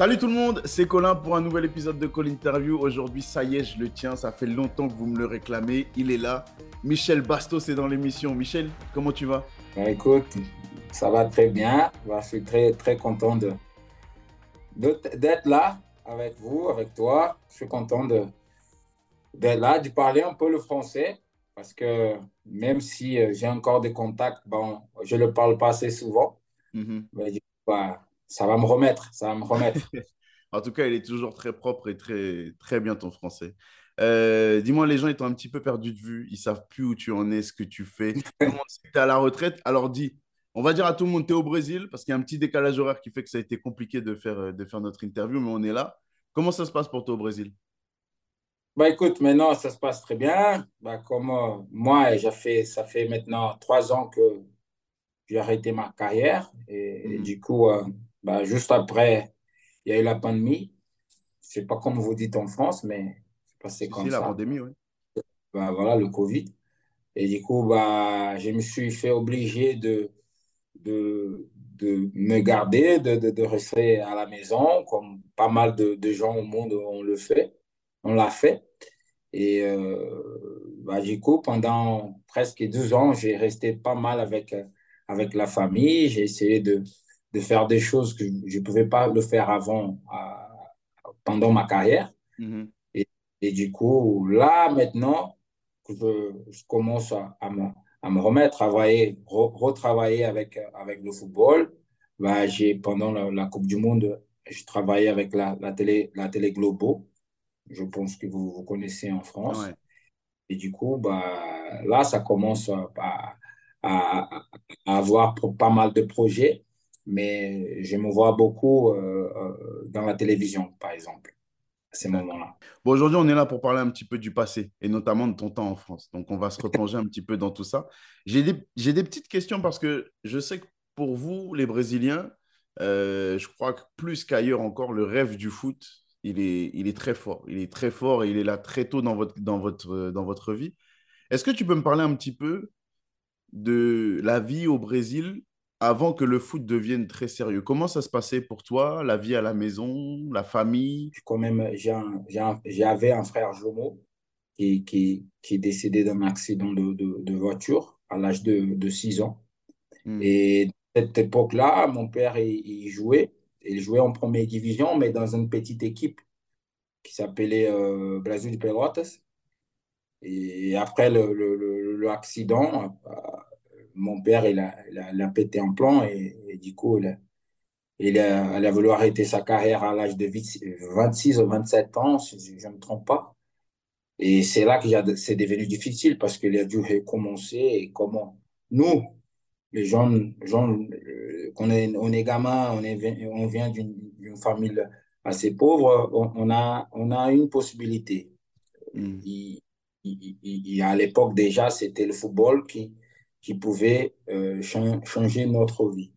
Salut tout le monde, c'est Colin pour un nouvel épisode de Call Interview. Aujourd'hui, ça y est, je le tiens, ça fait longtemps que vous me le réclamez. Il est là. Michel Bastos est dans l'émission. Michel, comment tu vas? Bah, Écoute, ça va très bien. Bah, je suis très, très content de, d'être là avec vous, avec toi. Je suis content de, d'être là, de parler un peu le français. Parce que même si euh, j'ai encore des contacts, bon, je ne le parle pas assez souvent. Mm-hmm. Mais, bah, ça va me remettre, ça va me remettre. en tout cas, il est toujours très propre et très, très bien ton français. Euh, dis-moi, les gens étant un petit peu perdus de vue, ils savent plus où tu en es, ce que tu fais. Tu es à la retraite? Alors dis, on va dire à tout le monde, tu es au Brésil, parce qu'il y a un petit décalage horaire qui fait que ça a été compliqué de faire, euh, de faire notre interview, mais on est là. Comment ça se passe pour toi au Brésil? Bah écoute, maintenant ça se passe très bien. Bah, comme euh, moi, fait, ça fait maintenant trois ans que j'ai arrêté ma carrière. Et, mhm. du coup, bah, juste après, il y a eu la pandémie. Je ne sais pas comment vous dites en France, mais c'est passé comme ça. la pandémie, oui. Bah, voilà, le Covid. Et du coup, bah, je me suis fait obliger de, de, de me garder, de, de, de, rester à la maison, comme pas mal de, de gens au monde on le fait. On l'a fait. Et euh, bah, du coup, pendant presque 12 ans, j'ai resté pas mal avec, avec la famille. J'ai essayé de, de faire des choses que je ne pouvais pas le faire avant, pendant ma carrière. Mm-hmm. et, et, du coup, là, maintenant, je, je commence à, à, me, à, me, remettre, travailler, retravailler avec, avec le football. Bah, pendant la, Coupe du Monde, j'ai travaillé avec la, la, télé, la télé Globo. Je pense que vous, vous connaissez en France. Et du coup, bah, là, ça commence à, à, à, avoir pas mal de projets mais je me vois beaucoup euh, euh, dans la télévision, par exemple, à ces moments-là. Bon, aujourd'hui, on est là pour parler un petit peu du passé, et notamment de ton temps en France. Donc, on va se replonger un petit peu dans tout ça. J'ai des, des, petites questions parce que je sais que pour vous, les Brésiliens, euh, je crois que plus qu'ailleurs encore, le rêve du foot, il est, il est très fort. Il est très fort et il est là très tôt dans votre, dans votre, dans votre vie. Est-ce que tu peux me parler un petit peu de la vie au Brésil avant que le foot devienne très sérieux. Comment ça se passait pour toi, la vie à la maison, la famille? Quand même, j'avais un, frère jumeau qui, qui, qui est décédé d'un accident de, de, voiture à l'âge de, de 6 ans. Hmm. Et à cette époque-là, mon père, il, jouait. Il jouait en première division, mais dans une petite équipe qui s'appelait euh, Brasil de Pelotas. Et après l'accident, le, mon père, il a, il a, pété un plan et, du coup, il a, il, a, voulu arrêter sa carrière à l'âge de 26 ou 27 ans, si je ne me trompe pas. Et c'est là que c'est devenu difficile parce qu'il a dû recommencer et comment nous, les gens, gens euh, on est, on est gamin, on, est, on vient d'une famille assez pauvre, on, a, on a une possibilité. Mm. Il, il, à l'époque déjà, c'était le football qui, qui pouvait euh, changer notre vie.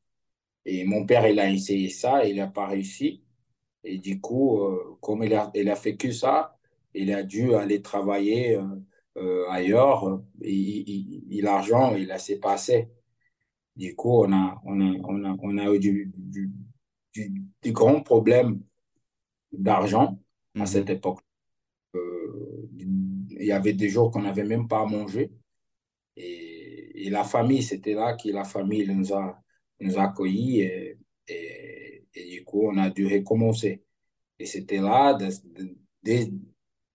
Et mon père, il a essayé ça, il n'a pas réussi. Et du coup, euh, comme il a, il a fait que ça, il a dû aller travailler euh, ailleurs. Et, l'argent, il a s'est passé. Du coup, on a, on a, on a, on a eu du, du, du, grands problèmes d'argent à mhm. cette époque. il y avait des jours qu'on n'avait même pas à manger. Et et la famille, c'était là que la famille nous a, nous a accueillis et, et, du coup, on a dû recommencer. Et c'était là,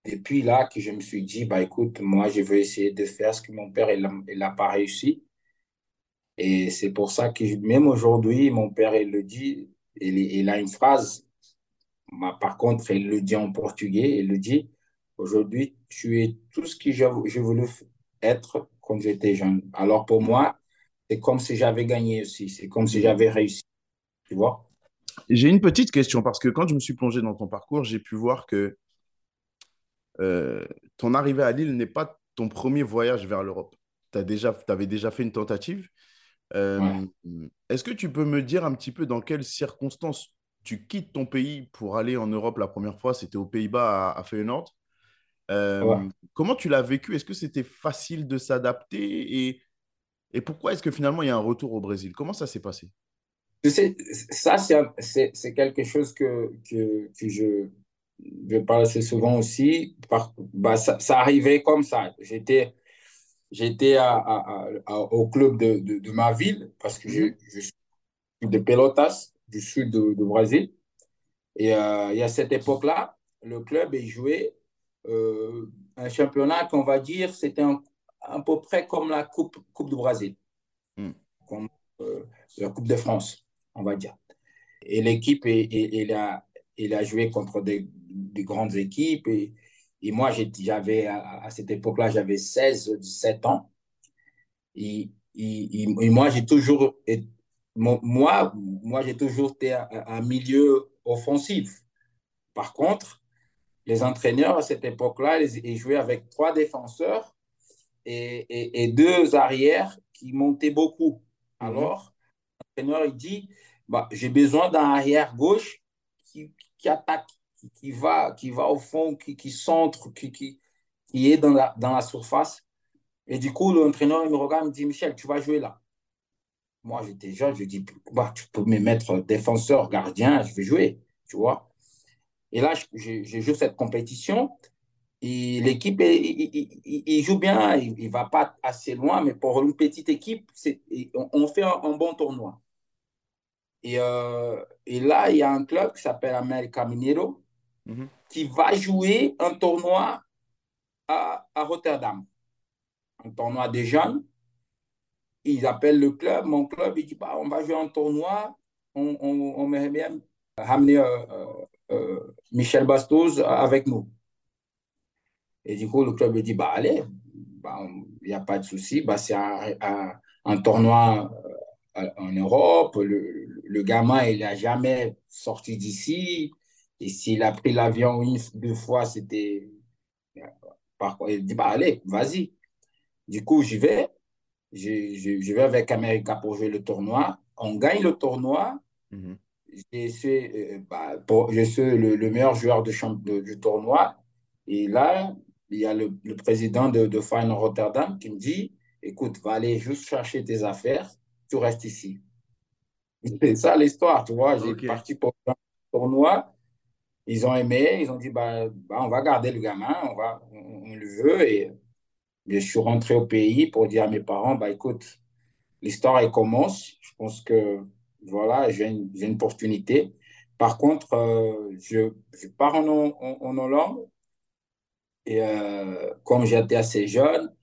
depuis là, que je me suis dit, bah, écoute, moi, je veux essayer de faire ce que mon père, n'a pas réussi. Et c'est pour ça que même aujourd'hui, mon père, il le dit, il, il a une phrase, par contre, il le dit en portugais, il le dit, aujourd'hui, tu es tout ce que je voulais être quand j'étais jeune. Alors pour moi, c'est comme si j'avais gagné aussi, c'est comme si j'avais réussi. Tu vois? J'ai une petite question parce que quand je me suis plongé dans ton parcours, j'ai pu voir que euh, ton arrivée à Lille n'est pas ton premier voyage vers l'Europe. Tu déjà, avais déjà fait une tentative. Euh, est-ce que tu peux me dire un petit peu dans quelles circonstances tu quittes ton pays pour aller en Europe la première fois? C'était aux Pays-Bas à, à Feyenoord. Euh, comment tu l'as vécu? Est-ce que c'était facile de s'adapter? Et, et pourquoi est-ce que finalement il y a un retour au Brésil? Comment ça s'est passé? Tu sais, ça, c'est quelque chose que, que, que je, je parle assez souvent aussi. Par, bah, ça, ça, arrivait comme ça. J'étais j'étais à, à, à, au club de, de, de, ma ville parce que je, mhm. je, suis de Pelotas, du sud du Brésil. Et euh, il y a cette époque-là, le club est joué euh, un championnat qu'on va dire, c'était à peu près comme la Coupe, coupe du Brésil, mm. comme euh, la Coupe de France, on va dire. Et l'équipe, il a, il a joué contre des, des grandes équipes. Et, et moi, j'avais, à, à, cette époque-là, j'avais 16, 17 ans. Et, et, et moi, j'ai toujours, moi, moi j'ai toujours été un milieu offensif. Par contre, les entraîneurs à cette époque-là, ils jouaient avec trois défenseurs et, et, et deux arrières qui montaient beaucoup. Mhm. Alors, l'entraîneur, il dit, bah, j'ai besoin d'un arrière gauche qui, qui attaque, qui, qui, va, qui va au fond, qui, qui centre, qui, qui, qui est dans la, dans la surface. Et du coup, l'entraîneur me regarde, il me dit, Michel, tu vas jouer là. Moi, j'étais jeune, je dis, bah, tu peux me mettre défenseur, gardien, je vais jouer, tu vois. Et là, je, joue cette compétition. Et l'équipe, il, joue bien, il ne va pas assez loin, mais pour une petite équipe, on, on, fait un, bon tournoi. Et, euh, et, là, il y a un club qui s'appelle América Mineiro mm-hmm. qui va jouer un tournoi à, à, Rotterdam. Un tournoi des jeunes. Ils appellent le club, mon club, il dit bah, on va jouer un tournoi, on, on, on bien ramener euh, euh, Michel Bastos avec nous. Et du coup, le club dit, bah allez, il bah, n'y a pas de souci, bah, c'est un, tournoi en Europe, le, gamin, il n'a jamais sorti d'ici, et s'il a pris l'avion une, deux fois, c'était... Il dit, bah allez, vas-y. Du coup, j'y vais, je, je, je, vais avec America pour jouer le tournoi. On gagne le tournoi. Mm-hmm je suis, euh, bah, je suis le, le, meilleur joueur de, de, du tournoi. Et là, il y a le, le président de, de Feyenoord Rotterdam qui me dit, écoute, va aller juste chercher tes affaires, tu restes ici. C'est ça l'histoire, tu vois. J'ai parti pour un tournoi. Ils ont aimé, ils ont dit, bah, bah, on va garder le gamin, on, va, on, le veut. Et je suis rentré au pays pour dire à mes parents, bah, écoute, l'histoire, elle commence. Je pense que voilà, j'ai une, une, opportunité. Par contre, euh, je, je, pars en, en, Hollande et euh, comme j'étais assez jeune,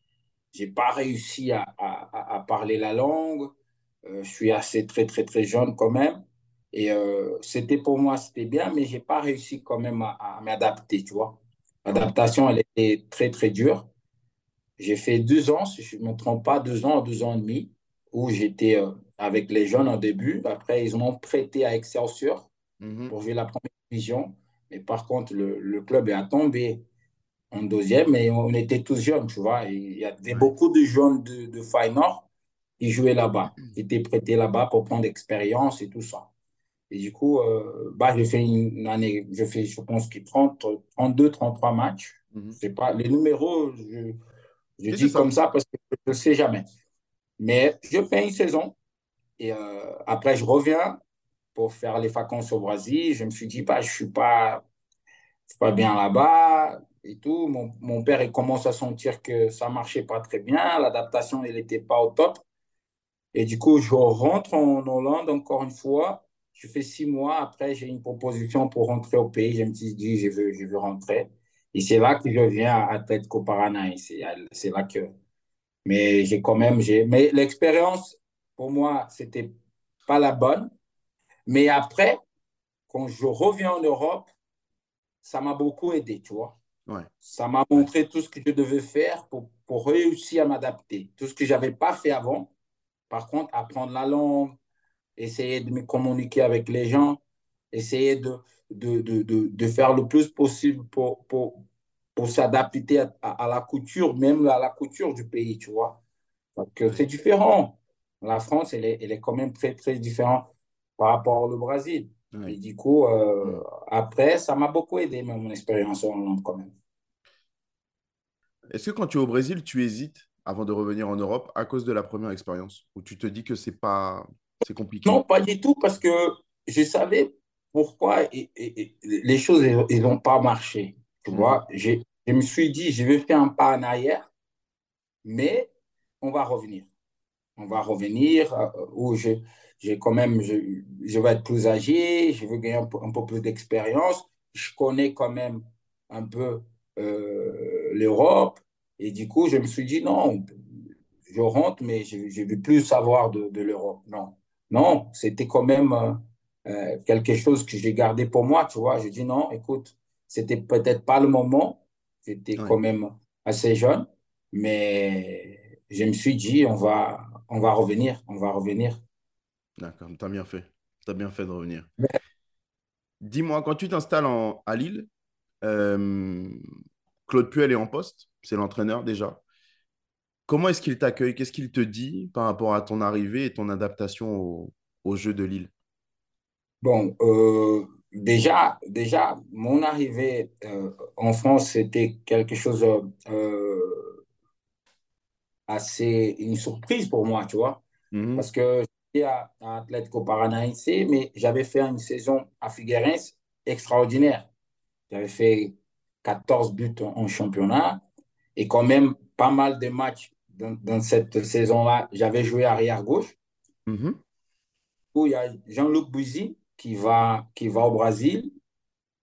j'ai pas réussi à, à, parler la langue. Euh, je suis assez très, très, très jeune quand même. Et c'était pour moi, c'était bien, mais j'ai pas réussi quand même à, m'adapter, tu vois. L'adaptation, elle était très, très dure. J'ai fait deux ans, si je ne me trompe pas, deux ans, deux ans et demi, où j'étais avec les jeunes au début. Après, ils m'ont prêté à Excelsior -hmm. pour jouer la première division. Mais par contre, le, le, club est tombé en deuxième et on était tous jeunes, tu vois. il y avait beaucoup de jeunes de, de Feyenoord qui jouaient là-bas, qui étaient prêtés là-bas pour prendre l'expérience et tout ça. Et du coup, euh, bah, j'ai fait une année, je fais, je pense, 30, 32, 33 matchs. Mm -hmm. C'est pas, les numéros, je, je dis comme ça parce que je ne sais jamais. Mais je fais une saison et euh, après, je reviens pour faire les vacances au Brésil. Je me suis dit, bah, je ne suis pas, pas bien là-bas et tout. Mon, mon, père, il commence à sentir que ça ne marchait pas très bien. L'adaptation, elle n'était pas au top. Et du coup, je rentre en Hollande encore une fois. Je fais six mois. Après, j'ai une proposition pour rentrer au pays. Je me suis dit, je veux, je veux rentrer. Et c'est là que je viens à Atletico Paranaense. C'est là que. Mais j'ai quand même. Mais l'expérience, pour moi, c'était pas la bonne. Mais après, quand je reviens en Europe, ça m'a beaucoup aidé, tu vois. Ouais. Ça m'a montré tout ce que je devais faire pour, pour réussir à m'adapter. Tout ce que je n'avais pas fait avant. Par contre, apprendre la langue, essayer de me communiquer avec les gens, essayer de, de, de, de, de faire le plus possible pour, pour, pour s'adapter à, à, la couture, même à la couture du pays, tu vois. Donc, c'est différent la France, elle est, elle est quand même très, très différente par rapport au Brésil. Et du coup, euh, après, ça m'a beaucoup aidé, mon expérience en Hollande quand même. Est-ce que quand tu es au Brésil, tu hésites avant de revenir en Europe à cause de la première expérience? Ou tu te dis que c'est pas C'est compliqué? Non, pas du tout, parce que je savais pourquoi les choses n'ont pas marché. Tu mm. vois, je me suis dit, je vais faire un pas en arrière, mais on va revenir. On va revenir euh, où je, j'ai quand même, je, je, vais être plus âgé, je veux gagner un peu, un peu plus d'expérience. Je connais quand même un peu euh, l'Europe. Et du coup, je me suis dit, non, je rentre, mais je ne veux plus savoir de, de l'Europe. Non, non, c'était quand même euh, euh, quelque chose que j'ai gardé pour moi, tu vois. Je dis, non, écoute, c'était peut-être pas le moment. J'étais quand même assez jeune, mais je me suis dit, on va, on va revenir, on va revenir. D'accord, tu as bien fait. Tu as bien fait de revenir. Dis-moi, quand tu t'installes à Lille, euh, Claude Puel est en poste, c'est l'entraîneur déjà. Comment est-ce qu'il t'accueille? Qu'est-ce qu'il te dit par rapport à ton arrivée et ton adaptation au, jeu de Lille? Bon, euh, déjà, déjà, mon arrivée euh, en France, c'était quelque chose assez une surprise pour moi, tu vois. Mhm. Parce que j'étais à, à Atlético Paranaense, mais j'avais fait une saison à Figueirense extraordinaire. J'avais fait 14 buts en, championnat et quand même pas mal de matchs dans, cette saison-là. J'avais joué arrière gauche. Mm Où il y a Jean-Luc Bouzy qui va, qui va au Brésil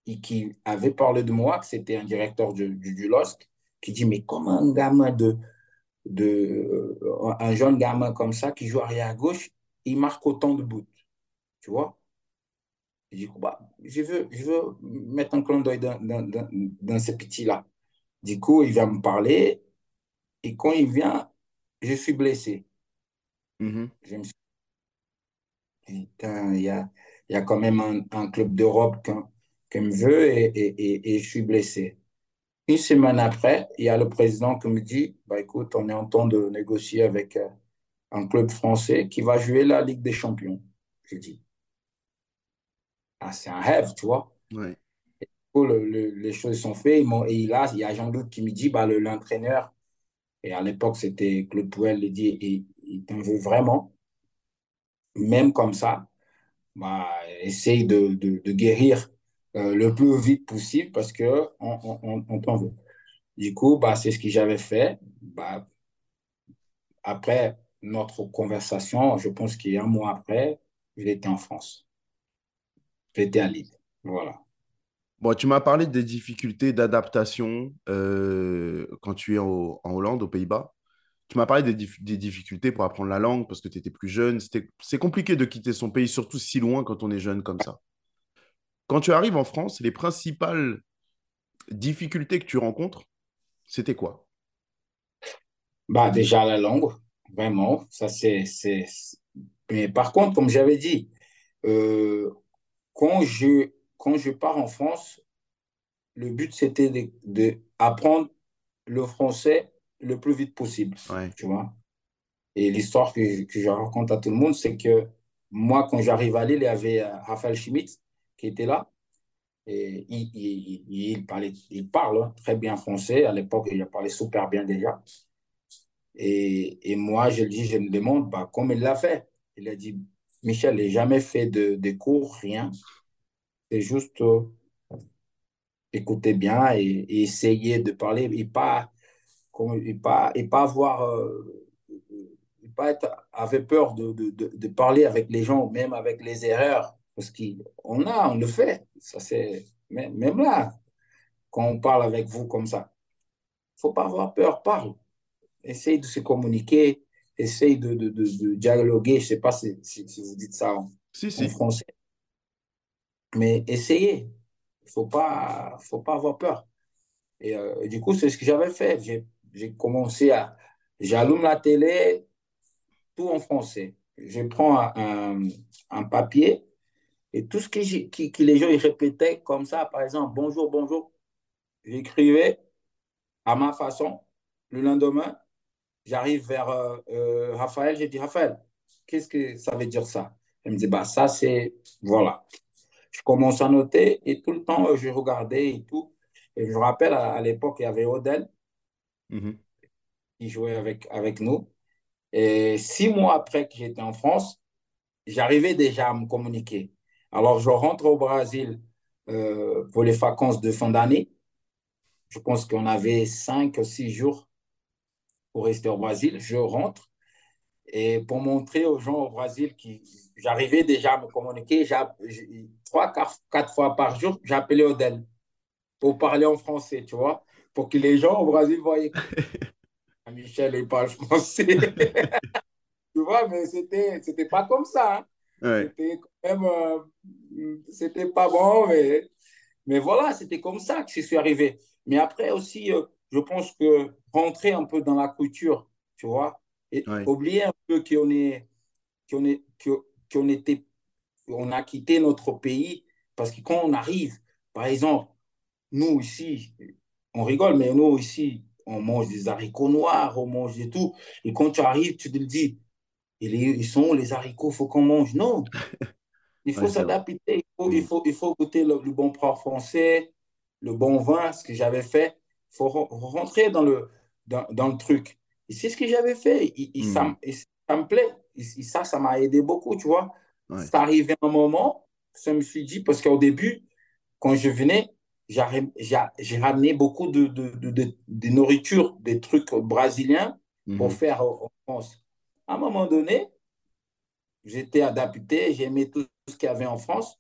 et qui avait parlé de moi, que c'était un directeur du, du, LOSC, qui dit Mais comment un gamin de, de euh, un jeune gamin comme ça qui joue arrière gauche, il marque autant de buts Tu vois? Je bah, je veux, je veux mettre un clin d'œil dans, dans, dans, ce petit-là. Du coup, il vient me parler. Et quand il vient, je suis blessé. Mm-hmm. Je me suis dit, il y a, il y a quand même un, un club d'Europe qui me veut et, et, et, je suis blessé. Une semaine après, il y a le président qui me dit, bah, écoute, on est en train de négocier avec euh, un club français qui va jouer la Ligue des Champions. Je dis, ah, c'est un rêve, tu vois. Ouais. les choses sont faites. Et là, il y a Jean-Luc qui me dit, bah, l'entraîneur, et à l'époque, c'était Claude Pouel, il dit, il, il t'en veut vraiment. Même comme ça, bah, essaye de, de, de guérir euh, le plus vite possible parce qu'on on, on, t'en veut. Du coup, bah, c'est ce que j'avais fait. Bah, après notre conversation, je pense qu'il y a un mois après, il était en France. J'étais à Lille. Voilà. Bon, tu m'as parlé des difficultés d'adaptation euh, quand tu es en Hollande, aux Pays-Bas. Tu m'as parlé des, des, difficultés pour apprendre la langue parce que tu étais plus jeune. C'est compliqué de quitter son pays, surtout si loin quand on est jeune comme ça. Quand tu arrives en France, les principales difficultés que tu rencontres, c'était quoi? Bah, Déjà la langue, vraiment. Ça, c'est, Mais par contre, comme j'avais dit, euh, quand je, quand je pars en France, le but, c'était d'apprendre de, le français le plus vite possible. Tu vois? Et l'histoire que, que, je raconte à tout le monde, c'est que moi, quand j'arrive à Lille, il y avait euh, Raphaël Schmitz qui était là. Et il, il, il, parlait, il parle hein, très bien français. À l'époque, il parlait super bien déjà. Et, et moi, je lui dis, je me demande bah, comment il l'a fait. Il a dit, Michel n'a jamais fait de, de, cours, rien. C'est juste euh, écouter bien et, essayer de parler et pas, et pas, et pas avoir. Euh, pas être, avait peur de, de, de, parler avec les gens, même avec les erreurs, parce qu'on a, on le fait. Ça, c'est, même là, quand on parle avec vous comme ça, il ne faut pas avoir peur, parle. Essaye de se communiquer, essaye de, de, de, dialoguer. Je ne sais pas si, si, vous dites ça en, français. Mais essayez. Il ne faut pas, faut pas avoir peur. Et euh, du coup, c'est ce que j'avais fait. J'ai commencé à. J'allume la télé, tout en français. Je prends un, un papier et tout ce qui, qui, qui, les gens ils répétaient comme ça, par exemple, bonjour, bonjour, j'écrivais à ma façon. Le lendemain, J'arrive vers euh, euh, Raphaël, j'ai dit, Raphaël, qu'est-ce que ça veut dire ça? Il me dit, bah, ça, c'est, voilà. Je commence à noter et tout le temps, je regardais et tout. Et je me rappelle, à, l'époque, il y avait Odell mm-hmm. qui jouait avec, avec nous. Et six mois après que j'étais en France, j'arrivais déjà à me communiquer. Alors, je rentre au Brésil euh, pour les vacances de fin d'année. Je pense qu'on avait cinq ou six jours pour rester au Brésil. Je rentre et pour montrer aux gens au Brésil que j'arrivais déjà à me communiquer, trois, quatre fois par jour, j'appelais Odel pour parler en français, tu vois, pour que les gens au Brésil voient Michel, il parle français. tu vois, mais c'était, c'était pas comme ça. Hein. C'était quand même, euh, c'était pas bon, mais, mais voilà, c'était comme ça que je suis arrivé. Mais après aussi, euh, je pense que rentrer un peu dans la culture, tu vois, et oublier un peu qu'on est, qu'on est, qu'on était, on a quitté notre pays, parce que quand on arrive, par exemple, nous ici, on rigole, mais nous ici, on mange des haricots noirs, on mange et tout. Et quand tu arrives, tu te dis, ils sont les haricots, il faut qu'on mange? Non, il faut s'adapter, il faut, il, faut, il faut goûter le, bon plat français, le bon vin, ce que j'avais fait. Il faut rentrer dans le, dans, dans le truc. Et c'est ce que j'avais fait. Et, ça, ça, me plaît. Et, ça, ça m'a aidé beaucoup, tu vois. C'est arrivé un moment, ça me suis dit, parce qu'au début, quand je venais, j'ai ramené beaucoup de, de, de, de, nourriture, des trucs brésiliens pour mhm. faire en France. À un moment donné, j'étais adapté, j'aimais tout ce qu'il y avait en France.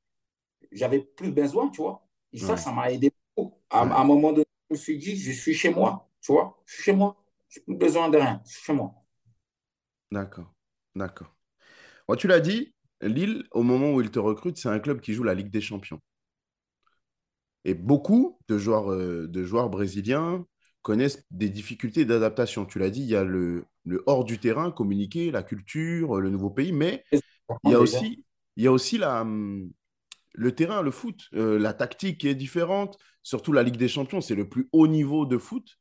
J'avais plus besoin, tu vois. Et ça, ça m'a aidé beaucoup. À, un moment donné, je me suis dit, je suis chez moi, tu vois. Je suis chez moi. Je n'ai plus besoin de rien. Je suis chez moi. D'accord. D'accord. tu l'as dit, Lille, au moment où il te recrute, c'est un club qui joue la Ligue des Champions. Et beaucoup de joueurs, euh, de joueurs brésiliens connaissent des difficultés d'adaptation. Tu l'as dit, il y a le, le, hors du terrain, communiquer, la culture, le nouveau pays, mais il y a aussi, il y a aussi la, hum, le terrain, le foot, euh, la tactique qui est différente, surtout la Ligue des Champions, c'est le plus haut niveau de foot.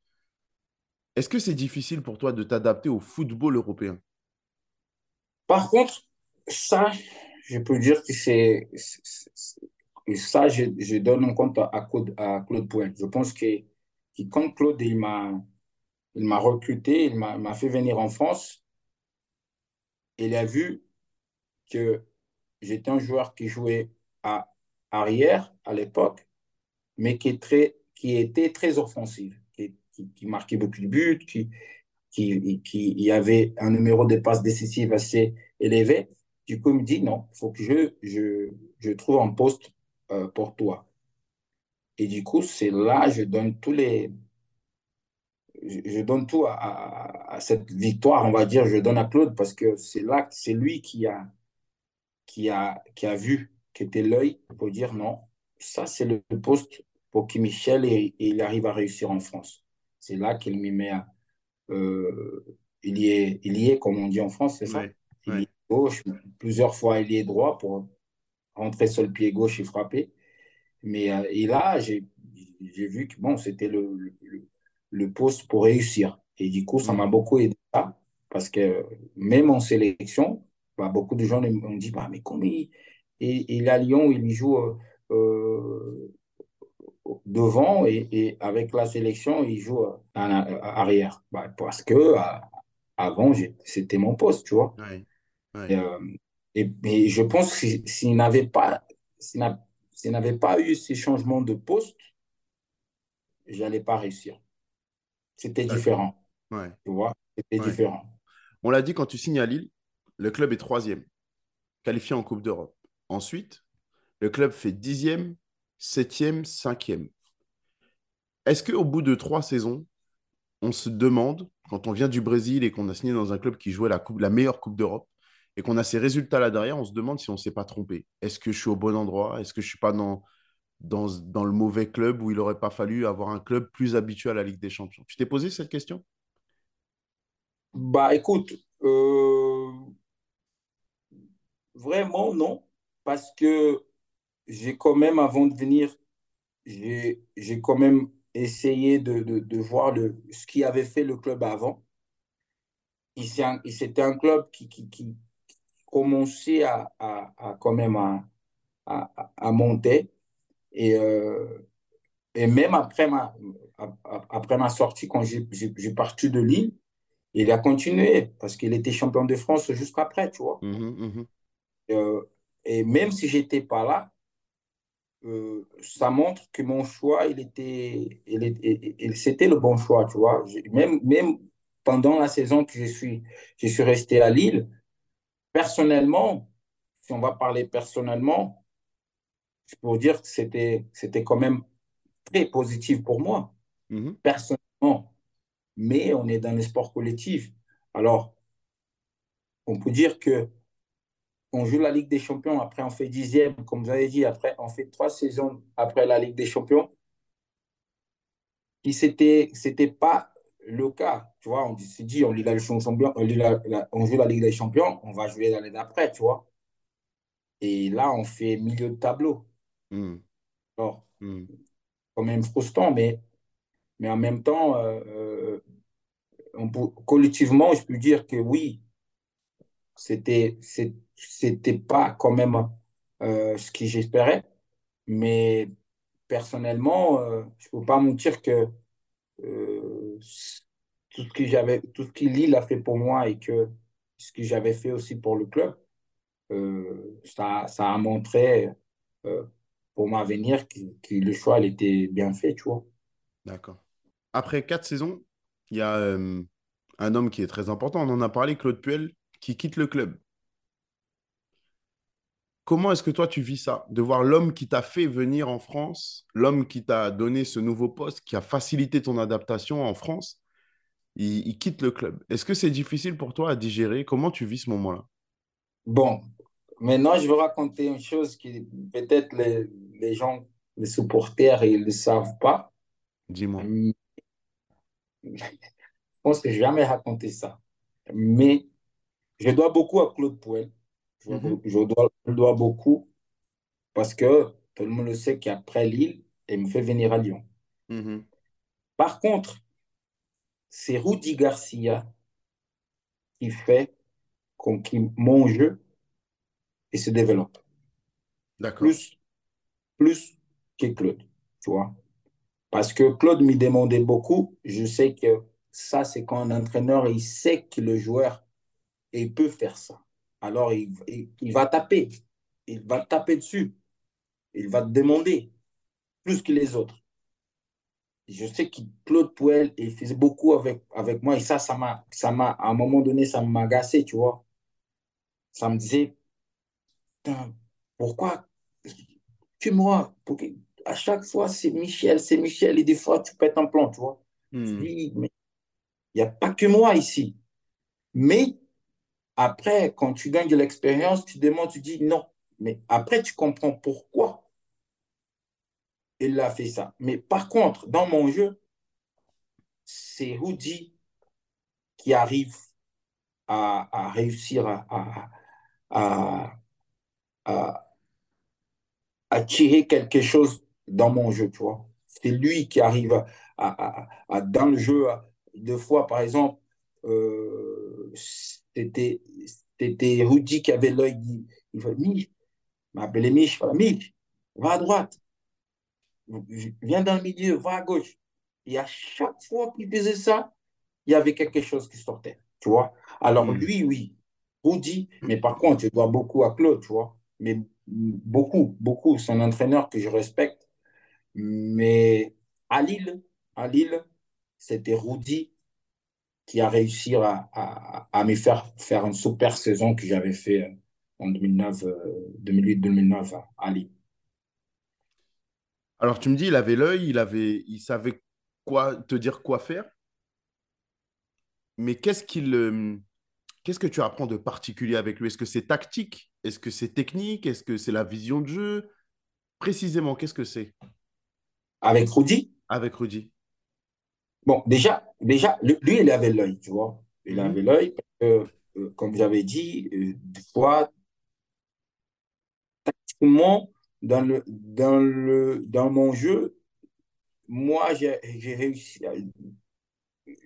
Est-ce que c'est difficile pour toi de t'adapter au football européen? Par contre, ça, je peux dire que c'est et ça, je, je donne un compte à Claude, à Claude Point. Je pense que, que quand Claude il m'a, il m'a recruté, il m'a fait venir en France, il a vu que j'étais un joueur qui jouait à arrière à l'époque, mais qui, est très, qui était très offensif, qui, marquait beaucoup de buts, qui, avait un numéro de passe décisive assez élevé. Du coup, il me dit non, il faut que je, trouve un poste euh, pour toi. Et du coup, c'est là je donne tous les. Je, donne tout à, cette victoire, on va dire, je donne à Claude parce que c'est là, c'est lui qui a, qui a, qui a vu, qui était l'œil pour dire non, ça c'est le poste pour que Michel et, il arrive à réussir en France. C'est là qu'il m'y met euh, il, y est, il y est, comme on dit en France, c'est ça? Il est gauche, plusieurs fois il y est droit pour rentrer sur le pied gauche et frapper. Mais euh, et là, j'ai vu que bon, c'était le, le, poste pour réussir. Et du coup, ça m'a mm. beaucoup aidé parce que même en sélection, bah, beaucoup de gens m'ont dit bah, mais comment il, il, à Lyon, il joue euh, euh, devant et, avec la sélection, il joue arrière. Bah, parce que avant, c'était mon poste, tu vois. Et, mais je pense que s'il n'avait pas, s'il n'avait pas eu ces changements de poste, je n'allais pas réussir. C'était différent. Tu vois, c'était différent. On l'a dit quand tu signes à Lille, le club est troisième, qualifié en Coupe d'Europe. Ensuite, le club fait dixième, septième, cinquième. Est-ce qu'au bout de trois saisons, on se demande, quand on vient du Brésil et qu'on a signé dans un club qui jouait la, coupe, la meilleure Coupe d'Europe, et qu'on a ces résultats là derrière, on se demande si on ne s'est pas trompé. Est-ce que je suis au bon endroit? Est-ce que je ne suis pas dans, dans, dans, le mauvais club où il n'aurait pas fallu avoir un club plus habitué à la Ligue des Champions Tu t'es posé cette question? Bah écoute, euh, vraiment non, parce que j'ai quand même, avant de venir, j'ai quand même essayé de, de, voir le, ce qui avait fait le club avant. C'était un, club qui, qui, qui, commencé à, à, à, quand même à, à monter. Et, euh, et même après ma, après ma sortie, quand j'ai parti de Lille, il a continué parce qu'il était champion de France juste après, tu vois. Mmh mmh Euh, et même si j'étais pas là, euh, ça montre que mon choix, il était, il, c'était le bon choix, tu vois. Même, même pendant la saison que je suis, je suis resté à Lille, personnellement, si on va parler personnellement, je peux dire que c'était, c'était quand même très positif pour moi, mm-hmm. personnellement. Mais on est dans le sport collectif. Alors, on peut dire que on joue la Ligue des Champions, après on fait dixième, comme vous avez dit, après on fait trois saisons après la Ligue des Champions. Qui c'était, c'était pas le cas, tu vois. On s'est dit, on, la champion, on, la, on joue la Ligue des Champions, on va jouer l'année d'après, tu vois. Et là, on fait milieu de tableau. Hmm. Alors, hmm. quand même frustrant, mais, mais en même temps, euh, euh, on collectivement, je peux dire que oui, c'était c'était pas quand même euh, ce que j'espérais, mais personnellement, euh, je peux pas mentir que tout ce que j'avais, tout ce que Lille a fait pour moi et que ce que j'avais fait aussi pour le club, ça, ça a montré pour m'avenir que, que, le choix il était bien fait, tu vois. D'accord. Après quatre saisons, il y a un homme qui est très important. On en a parlé, Claude Puel, qui quitte le club. Comment est-ce que toi tu vis ça De voir l'homme qui t'a fait venir en France, l'homme qui t'a donné ce nouveau poste, qui a facilité ton adaptation en France, il, quitte le club? Est-ce que c'est difficile pour toi à digérer? Comment tu vis ce moment-là? Bon, maintenant je vais raconter une chose qui peut-être les, les, gens, les supporters, ils ne le savent pas. Dis-moi. Je pense que je n'ai jamais raconté ça. Mais je dois beaucoup à Claude Pouel. Je, dois, dois, beaucoup parce que tout le monde le sait qu'après Lille, il me fait venir à Lyon. Mhm. Par contre, c'est Rudy Garcia qui fait qu'on mon jeu et se développe. D'accord. Plus, plus que Claude, tu vois. Parce que Claude me demandait beaucoup. Je sais que ça, c'est quand un entraîneur, il sait que le joueur il peut faire ça. Alors, il, il, va taper. Il va taper dessus. Il va te demander plus que les autres. Je sais que Claude Pouel, il faisait beaucoup avec, avec moi et ça, ça m'a, ça m'a, à un moment donné, ça m'a agacé, tu vois. Ça me disait, pourquoi tu moi À chaque fois, c'est Michel, c'est Michel, et des fois, tu pètes un plan, tu vois. Hmm. il n'y a pas que moi ici. Mais après, quand tu gagnes de l'expérience, tu demandes, tu dis non. Mais après, tu comprends pourquoi il a fait ça. Mais par contre, dans mon jeu, c'est Rudy qui arrive à, réussir à, à, à, tirer quelque chose dans mon jeu, tu vois. C'est lui qui arrive à, dans le jeu, deux fois, par exemple, euh, c'était Rudy qui avait l'œil. Il, il va Mich, m'appelait Mich, voilà, Mich, va à droite, viens dans le milieu, va à gauche. Et à chaque fois qu'il faisait ça, il y avait quelque chose qui sortait, tu vois. Alors hmm. lui, oui, Rudy, mais par contre, je dois beaucoup à Claude, tu vois. Mais beaucoup, beaucoup, un entraîneur que je respecte. Mais à Lille, à Lille, c'était Rudy qui a réussi à, à, me faire faire une super saison que j'avais fait euh, en 2009, 2008-2009 euh, à Lille. Alors tu me dis, il avait l'œil, il avait, il savait quoi te dire quoi faire. Mais qu'est-ce qu'il, euh, qu'est-ce que tu apprends de particulier avec lui? Est-ce que c'est tactique? Est-ce que c'est technique? Est-ce que c'est la vision de jeu? Précisément, qu'est-ce que c'est? Avec Rudy? Avec Rudy. Bon, déjà, déjà lui, il avait l'œil, tu vois. Il mhm. avait l'œil, euh, comme j'avais dit, euh, des fois, tactiquement, dans, le, dans, le, dans mon jeu, moi, j'ai réussi.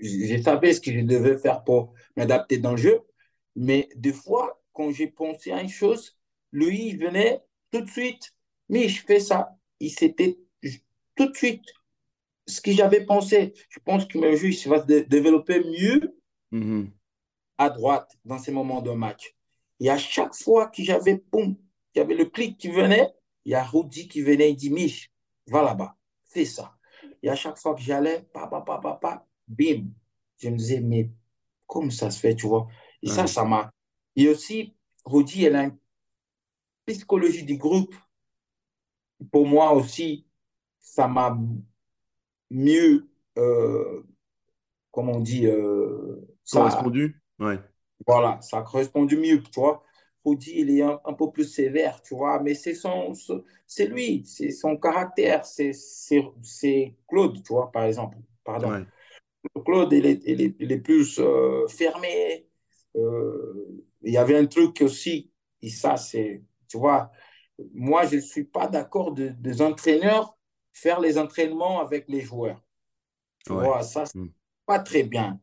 Je savais ce que je devais faire pour m'adapter dans le jeu, mais des fois, quand j'ai pensé à une chose, lui, il venait tout de suite, mais je fais ça. Il s'était tout de suite ce que j'avais pensé, je pense que mon jeu va se développer mieux mm-hmm. à droite dans ces moments de match. Et à chaque fois que j'avais, boum, il y avait le clic qui venait, il y a Rudy qui venait, il dit, Mich, va là-bas, fais ça. Et à chaque fois que j'allais, papa, papa, papa, bim, je me disais, mais comment ça se fait, tu vois Et ça, ça m'a. Et aussi, Rudy, elle a une psychologie du groupe. Pour moi aussi, ça m'a mieux, euh, comment on dit, euh, correspondu. Ouais. Voilà, ça a correspondu mieux, tu vois. Rudy, il est un, peu plus sévère, tu vois, mais c'est son, c'est lui, c'est son caractère, c'est Claude, tu vois, par exemple. Pardon. Claude, il est, il est, plus euh, fermé. Euh, il y avait un truc aussi, et ça, c'est, tu vois, moi, je ne suis pas d'accord de, des entraîneurs faire les entraînements avec les joueurs. Tu vois, ça, c'est hmm. pas très bien.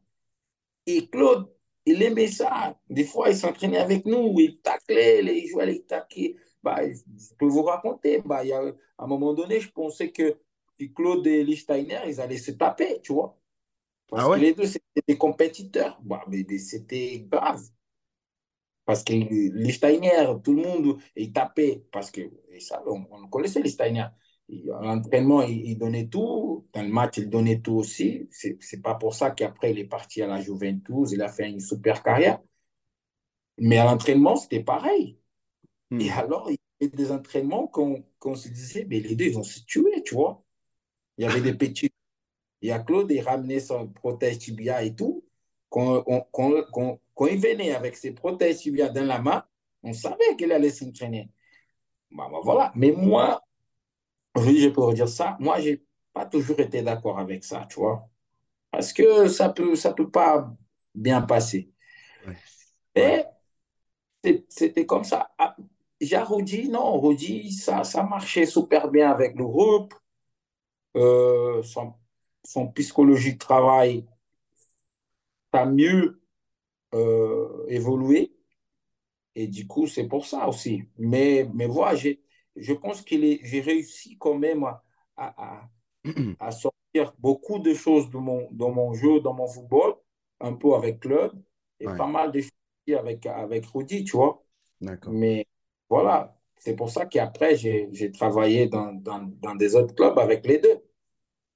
Et Claude, il aimait ça. Des fois, il s'entraînait avec nous, il taclait, les joueurs les taclaient. Bah, je peux vous raconter, bah, il y a, à un moment donné, je pensais que Claude et Lichsteiner, ils allaient se taper, tu vois. Parce ah que les deux, c'était des compétiteurs. Bah, mais, c'était grave. Parce que Lichsteiner, tout le monde, il tapait. Parce que, ça, on, on connaissait Lichsteiner. L'entraînement, il, il, donnait tout. Dans le match, il donnait tout aussi. C'est n'est pas pour ça qu'après, il est parti à la Juventus. Il a fait une super carrière. Mais à l'entraînement, c'était pareil. Hmm. Et alors, il y avait des entraînements qu'on se disait, mais les deux, ils vont se tuer, tu vois. Il y avait des petits. Il y a Claude, il ramenait son protège tibia et tout. Quand, quand, il venait avec ses protèges tibia dans la main, on savait qu'il allait s'entraîner. Bah, bah, voilà. Mais moi, je peux redire ça. Moi, je n'ai pas toujours été d'accord avec ça, tu vois. Parce que ça ne peut, ça peut pas bien passer. Et c'était comme ça. Ah, j'ai Rudy, non, Rudy, ça, ça marchait super bien avec le groupe. Euh, son, son psychologie de travail a mieux euh, évolué. Et du coup, c'est pour ça aussi. Mais, mais voilà, j'ai je pense que j'ai réussi quand même à, à, à, sortir beaucoup de choses de mon, dans mon jeu, dans mon football, un peu avec Claude, et pas mal de choses avec, avec Rudy, tu vois. Mais voilà, c'est pour ça qu'après, j'ai travaillé dans, dans, dans, des autres clubs avec les deux.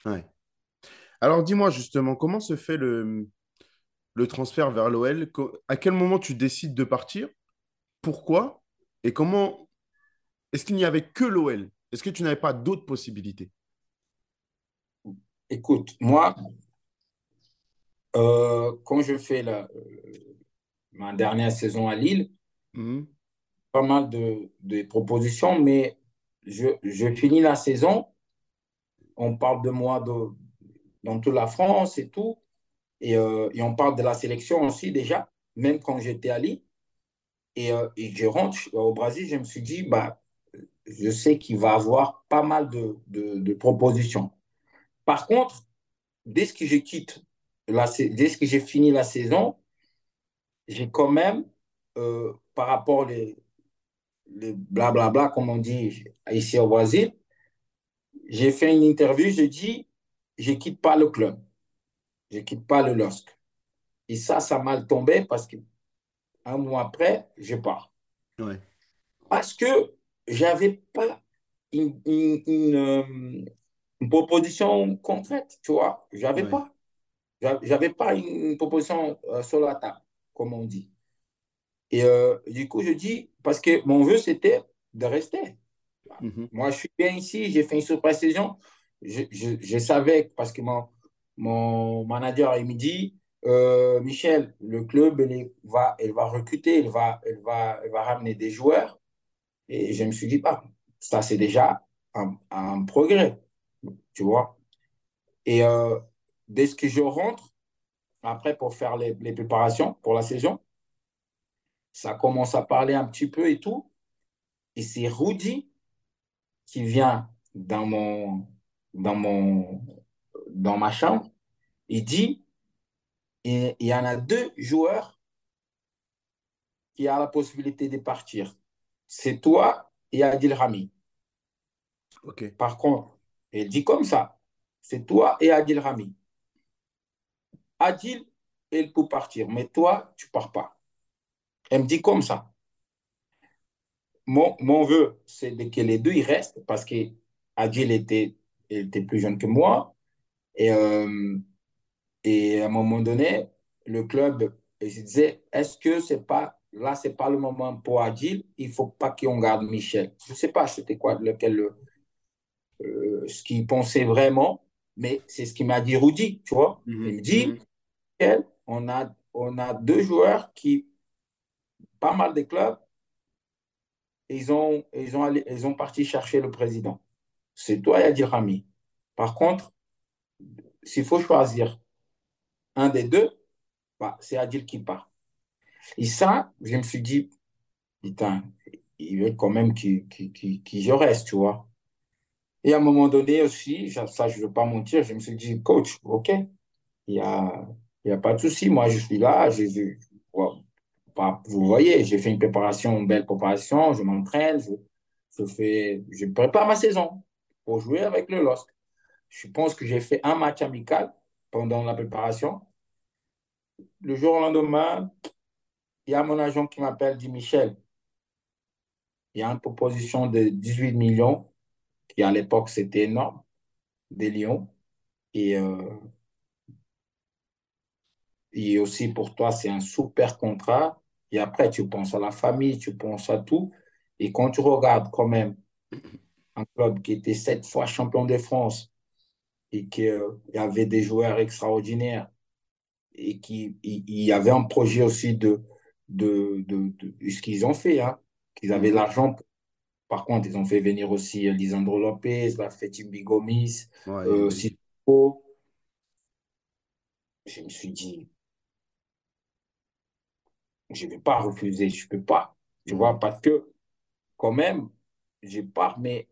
Ouais. Alors dis-moi justement, comment se fait le, le transfert vers l'OL À quel moment tu décides de partir? Pourquoi? Et comment est-ce qu'il n'y avait que l'OL Est-ce que tu n'avais pas d'autres possibilités? Écoute, moi, euh, quand je fais la, euh, ma dernière saison à Lille, mhm. pas mal de, propositions, mais je, finis la saison, on parle de moi dans toute la France et tout, et, euh, et, on parle de la sélection aussi déjà, même quand j'étais à Lille. Et, et, je rentre au Brésil, je me suis dit, bah, je sais qu'il va avoir pas mal de, propositions. Par contre, dès que je la, dès que j'ai fini la saison, j'ai quand même, euh, par rapport les, les blablabla, comme on dit ici au Brésil, j'ai fait une interview, je dis, je ne quitte pas le club, je ne quitte pas le LOSC. Et ça, ça m'a tombé parce que un mois après, je pars. Parce que j'avais pas une, une, euh, proposition concrète, tu vois. J'avais n'avais pas. J'avais pas une proposition euh, sur la table, comme on dit. Et euh, du coup, je dis, parce que mon vœu, c'était de rester. Mhm. Moi, je suis bien ici, j'ai fait une super saison. Je, je, savais, parce que mon, mon manager, il me dit, Michel, le club, il va, va recruter, il va, va, va ramener des joueurs. Et je me suis dit, bah, ça, c'est déjà un, progrès, tu vois? Et euh, dès que je rentre, après, pour faire les, les, préparations pour la saison, ça commence à parler un petit peu et tout. Et c'est Rudy qui vient dans, mon, dans, mon, dans ma chambre. Il dit, il y en a deux joueurs qui ont la possibilité de partir c'est toi et Adil Rami. Par contre, elle dit comme ça, c'est toi et Adil Rami. Adil, elle peut partir, mais toi, tu pars pas. Elle me dit comme ça. mon, mon vœu, c'est que les deux, ils restent parce qu'Adil était, était plus jeune que moi. Et, euh, et à un moment donné, le club il se disait, est-ce que c'est pas, là, c'est pas le moment pour Adil, il faut pas qu'on garde Michel. Je sais pas c'était quoi, lequel, euh, ce qu'il pensait vraiment, mais c'est ce qu'il m'a dit Rudy, tu vois. Mm -hmm. Il me dit, mm -hmm. on a, on a deux joueurs qui, pas mal de clubs, ils ont, ils ont, allé, ils ont parti chercher le président. C'est toi, Yadir Rami. Par contre, s'il faut choisir un des deux, bah, c'est Adil qui part. Et ça, je me suis dit, putain, il veut quand même qu'il qu qu qu je reste, tu vois. Et à un moment donné aussi, ça, je ne veux pas mentir, je me suis dit, coach, OK, il n'y a, y a pas de souci. Moi, je suis là, je, vous voyez, j'ai fait une préparation, une belle préparation, je m'entraîne, je, je, je prépare ma saison pour jouer avec le LOSC. Je pense que j'ai fait un match amical pendant la préparation. Le jour au lendemain, il y a mon agent qui m'appelle, dit Michel, il y a une proposition de 18 millions, qui à l'époque c'était énorme, des Lions. Et, euh, et aussi pour toi, c'est un super contrat. Et après, tu penses à la famille, tu penses à tout. Et quand tu regardes quand même un club qui était sept fois champion de France et qu'il euh, avait des joueurs extraordinaires et qu'il y avait un projet aussi de, de, de, de ce qu'ils ont fait, hein, qu'ils avaient l'argent. Par contre, ils ont fait venir aussi Lisandro Lopez, la Fetim Gomis, ouais, euh. Je me suis dit, je ne vais pas refuser, je ne peux pas. Tu mmh. vois, parce que quand même, je pars, mais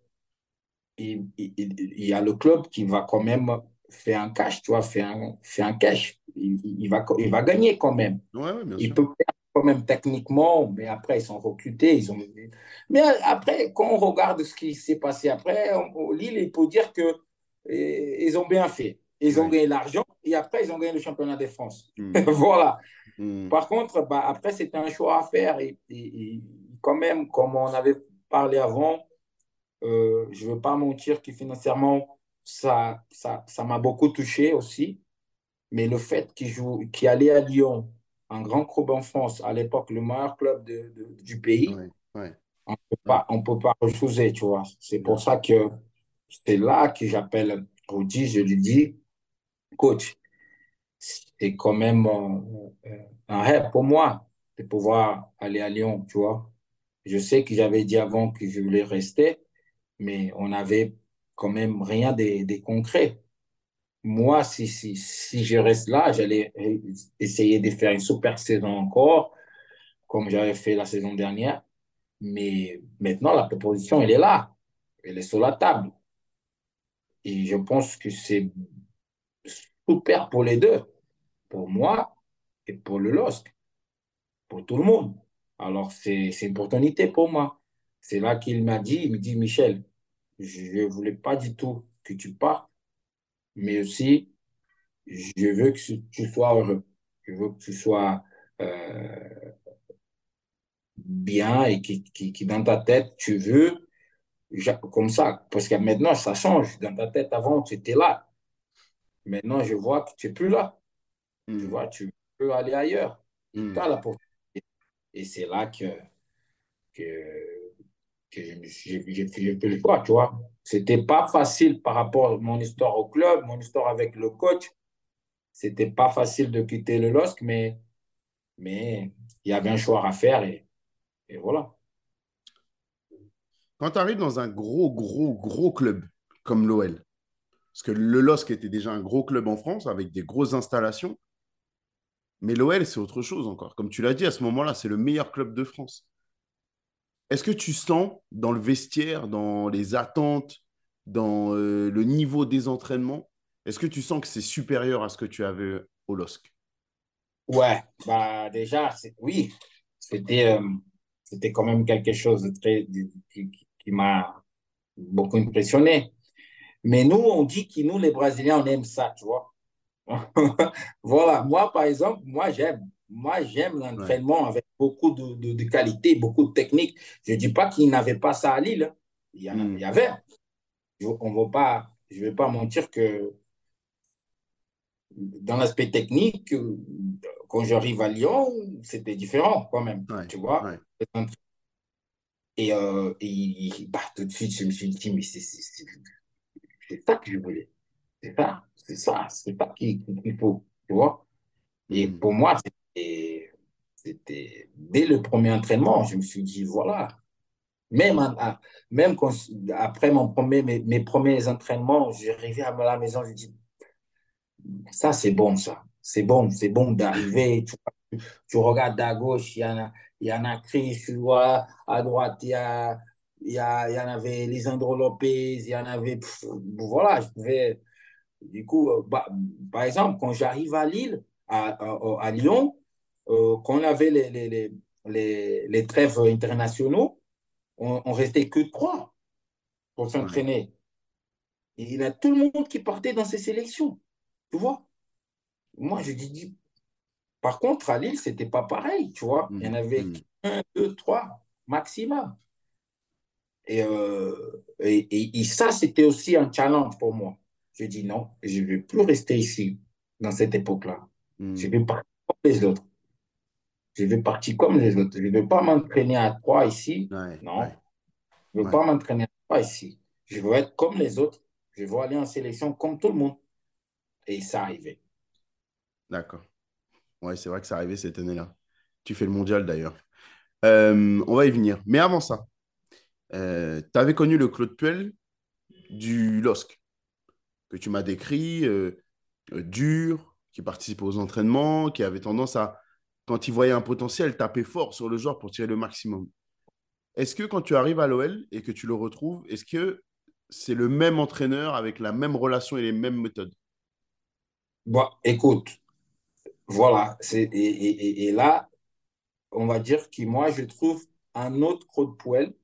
il, il, il, y a le club qui va quand même faire un cash, tu vois, faire un, faire un cash. Il, il, va, il va gagner quand même. Ouais, ouais, il sûr. peut perdre quand même techniquement, mais après, ils sont recrutés. Ils ont... Mais après, quand on regarde ce qui s'est passé après, on, Lille, il peut dire que eh, ils ont bien fait. Ils ont ouais. gagné l'argent et après, ils ont gagné le championnat de France. Mmh. voilà. Mmh. Par contre, bah, après, c'était un choix à faire. Et, et, et, quand même, comme on avait parlé avant, euh, je ne veux pas mentir que financièrement, ça ça, ça m'a beaucoup touché aussi. Mais le fait qu'il joue, qu'il allait à Lyon, un grand club en France, à l'époque, le meilleur club de, de, du pays, ouais, ouais. on ne peut pas refuser, tu vois. C'est pour ça que c'est là que j'appelle Rudy, je lui dis, coach, c'est quand même euh, un rêve pour moi de pouvoir aller à Lyon, tu vois. Je sais que j'avais dit avant que je voulais rester, mais on n'avait quand même rien de, concret. Moi, si, si, si je reste là, j'allais essayer de faire une super saison encore, comme j'avais fait la saison dernière. Mais maintenant, la proposition, elle est là. Elle est sur la table. Et je pense que c'est super pour les deux. Pour moi et pour le LOSC. Pour tout le monde. Alors, c'est une opportunité pour moi. C'est là qu'il m'a dit, il me dit, Michel, je ne voulais pas du tout que tu partes, mais aussi, je veux que tu sois heureux. Je veux que tu sois euh, bien et qui, qui, qui, dans ta tête, tu veux comme ça. Parce que maintenant, ça change. Dans ta tête, avant, tu étais là. Maintenant, je vois que tu n'es plus là. Mm. Tu vois, tu peux aller ailleurs. Mm. Tu as la Et c'est là que, que j'ai fait le choix, tu vois. C'était pas facile par rapport à mon histoire au club, mon histoire avec le coach. C'était pas facile de quitter le LOSC, mais mais il y avait un choix à faire et, et voilà. Quand tu arrives dans un gros, gros, gros club comme l'OL, parce que le LOSC était déjà un gros club en France avec des grosses installations, mais l'OL, c'est autre chose encore. Comme tu l'as dit, à ce moment-là, c'est le meilleur club de France. Est-ce que tu sens dans le vestiaire, dans les attentes, dans euh, le niveau des entraînements, est-ce que tu sens que c'est supérieur à ce que tu avais au LOSC? Ouais, bah déjà, oui, c'était euh, c'était quand même quelque chose très, qui, qui m'a beaucoup impressionné. Mais nous, on dit que nous, les Brésiliens, on aime ça, tu vois. voilà, moi, par exemple, moi, j'aime. Moi, j'aime l'entraînement avec beaucoup de, de, qualité, beaucoup de technique. Je ne dis pas qu'il n'avait pas ça à Lille. Hein. Il y, en il y avait. On va pas, je ne vais pas mentir que dans l'aspect technique, euh, quand j'arrive à Lyon, c'était différent quand même. tu vois Et, euh, et bah, tout de suite, je me suis dit, mais c'est ça que je voulais. C'est ça, c'est ça, c'est ça qu'il faut. Tu vois Et mm. pour moi, c'était dès le premier entraînement, je me suis dit, voilà. Même, même après mon premier, mes, mes premiers entraînements, j'arrivais à la maison, je dis, ça, c'est bon, ça. C'est bon, c'est bon d'arriver. Tu, regardes à gauche, il y en a, il y en a Chris, tu vois, à droite, il y, a, il, y, a, il y en avait Lisandro Lopez, il y en avait. voilà, je pouvais. Du coup, bah, par exemple, quand j'arrive à Lille, à, à, Lyon, euh, quand on avait les, les, les, les, trêves internationaux, on, on restait que trois pour s'entraîner. Et il y a tout le monde qui partait dans ces sélections. Tu vois Moi, je dis, par contre, à Lille, ce n'était pas pareil, tu vois. Il y en mm, avait mm. un, deux, trois maximum. Euh, et, et, ça, c'était aussi un challenge pour moi. Je dis non, je ne vais plus rester ici, dans cette époque-là. Mm. Je vais partir comme les autres. Je vais partir comme les autres. Je ne vais pas m'entraîner à trois ici. non. Je ne vais pas m'entraîner à trois ici. Je veux être comme les autres. Je veux aller en sélection comme tout le monde. Et ça arrivait. D'accord. Ouais, c'est vrai que ça arrivait cette année-là. Tu fais le mondial d'ailleurs. Euh, on va y venir. Mais avant ça, euh, tu avais connu le Claude Puel du LOSC, que tu m'as décrit, euh, dur, qui participe aux entraînements, qui avait tendance à, quand il voyait un potentiel, taper fort sur le joueur pour tirer le maximum. Est-ce que quand tu arrives à l'OL et que tu le retrouves, est-ce que c'est le même entraîneur avec la même relation et les mêmes méthodes? Bon, écoute, voilà. Et, et, et, là, on va dire que moi, je trouve un autre Claude Puel,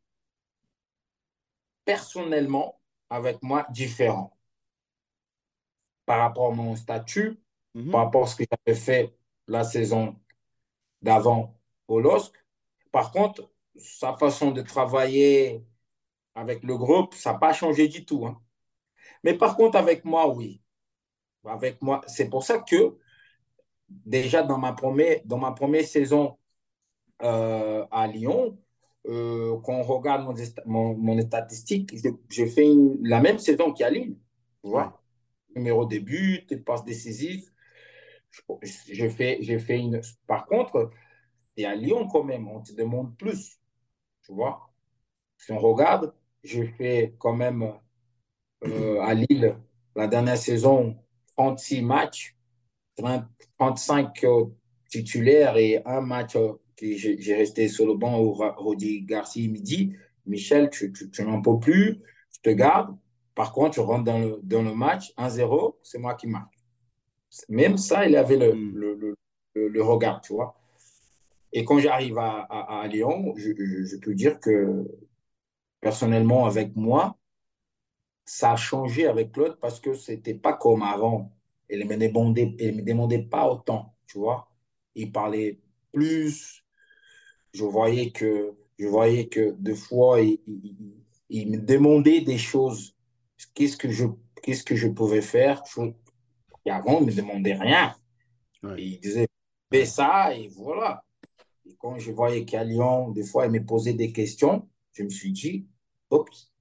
personnellement, avec moi, différent. Par rapport à mon statut, mhm. par rapport à ce que j'avais fait la saison d'avant au LOSC. Par contre, sa façon de travailler avec le groupe, ça n'a pas changé du tout. Hein. Mais par contre, avec moi, oui avec moi. C'est pour ça que déjà dans ma première, dans ma première saison euh, à Lyon, euh, quand on regarde mon, mon, statistique, j'ai fait la même saison qu'à Lille. Tu vois? Numéro de but, passe décisif. Je j'ai fait une. Par contre, c'est à Lyon quand même, on te demande plus. Tu vois? Si on regarde, je fais quand même euh, à Lille la dernière saison 36 matchs, 35 euh, titulaires et un match euh, que j'ai resté sur le banc au Rodi Garcia midi. Michel, tu, tu, n'en peux plus, je te garde. Par contre, tu rentres dans le, dans le match 1-0, c'est moi qui marque. Même ça, il avait le, hmm. le, le, le regard, tu vois. Et quand j'arrive à, à, à, Lyon, je, je, je, peux dire que personnellement, avec moi, ça a changé avec Claude parce que c'était pas comme avant. Il ne me demandait, me demandait pas autant, tu vois. Il parlait plus. Je voyais que, je voyais que deux fois, il, il, me demandait des choses. Qu'est-ce que je, qu'est-ce que je pouvais faire? Et avant, il ne me demandait rien. il disait, fais ça, et voilà. Et quand je voyais qu'à Lyon, des fois, il me posait des questions, je me suis dit, oups,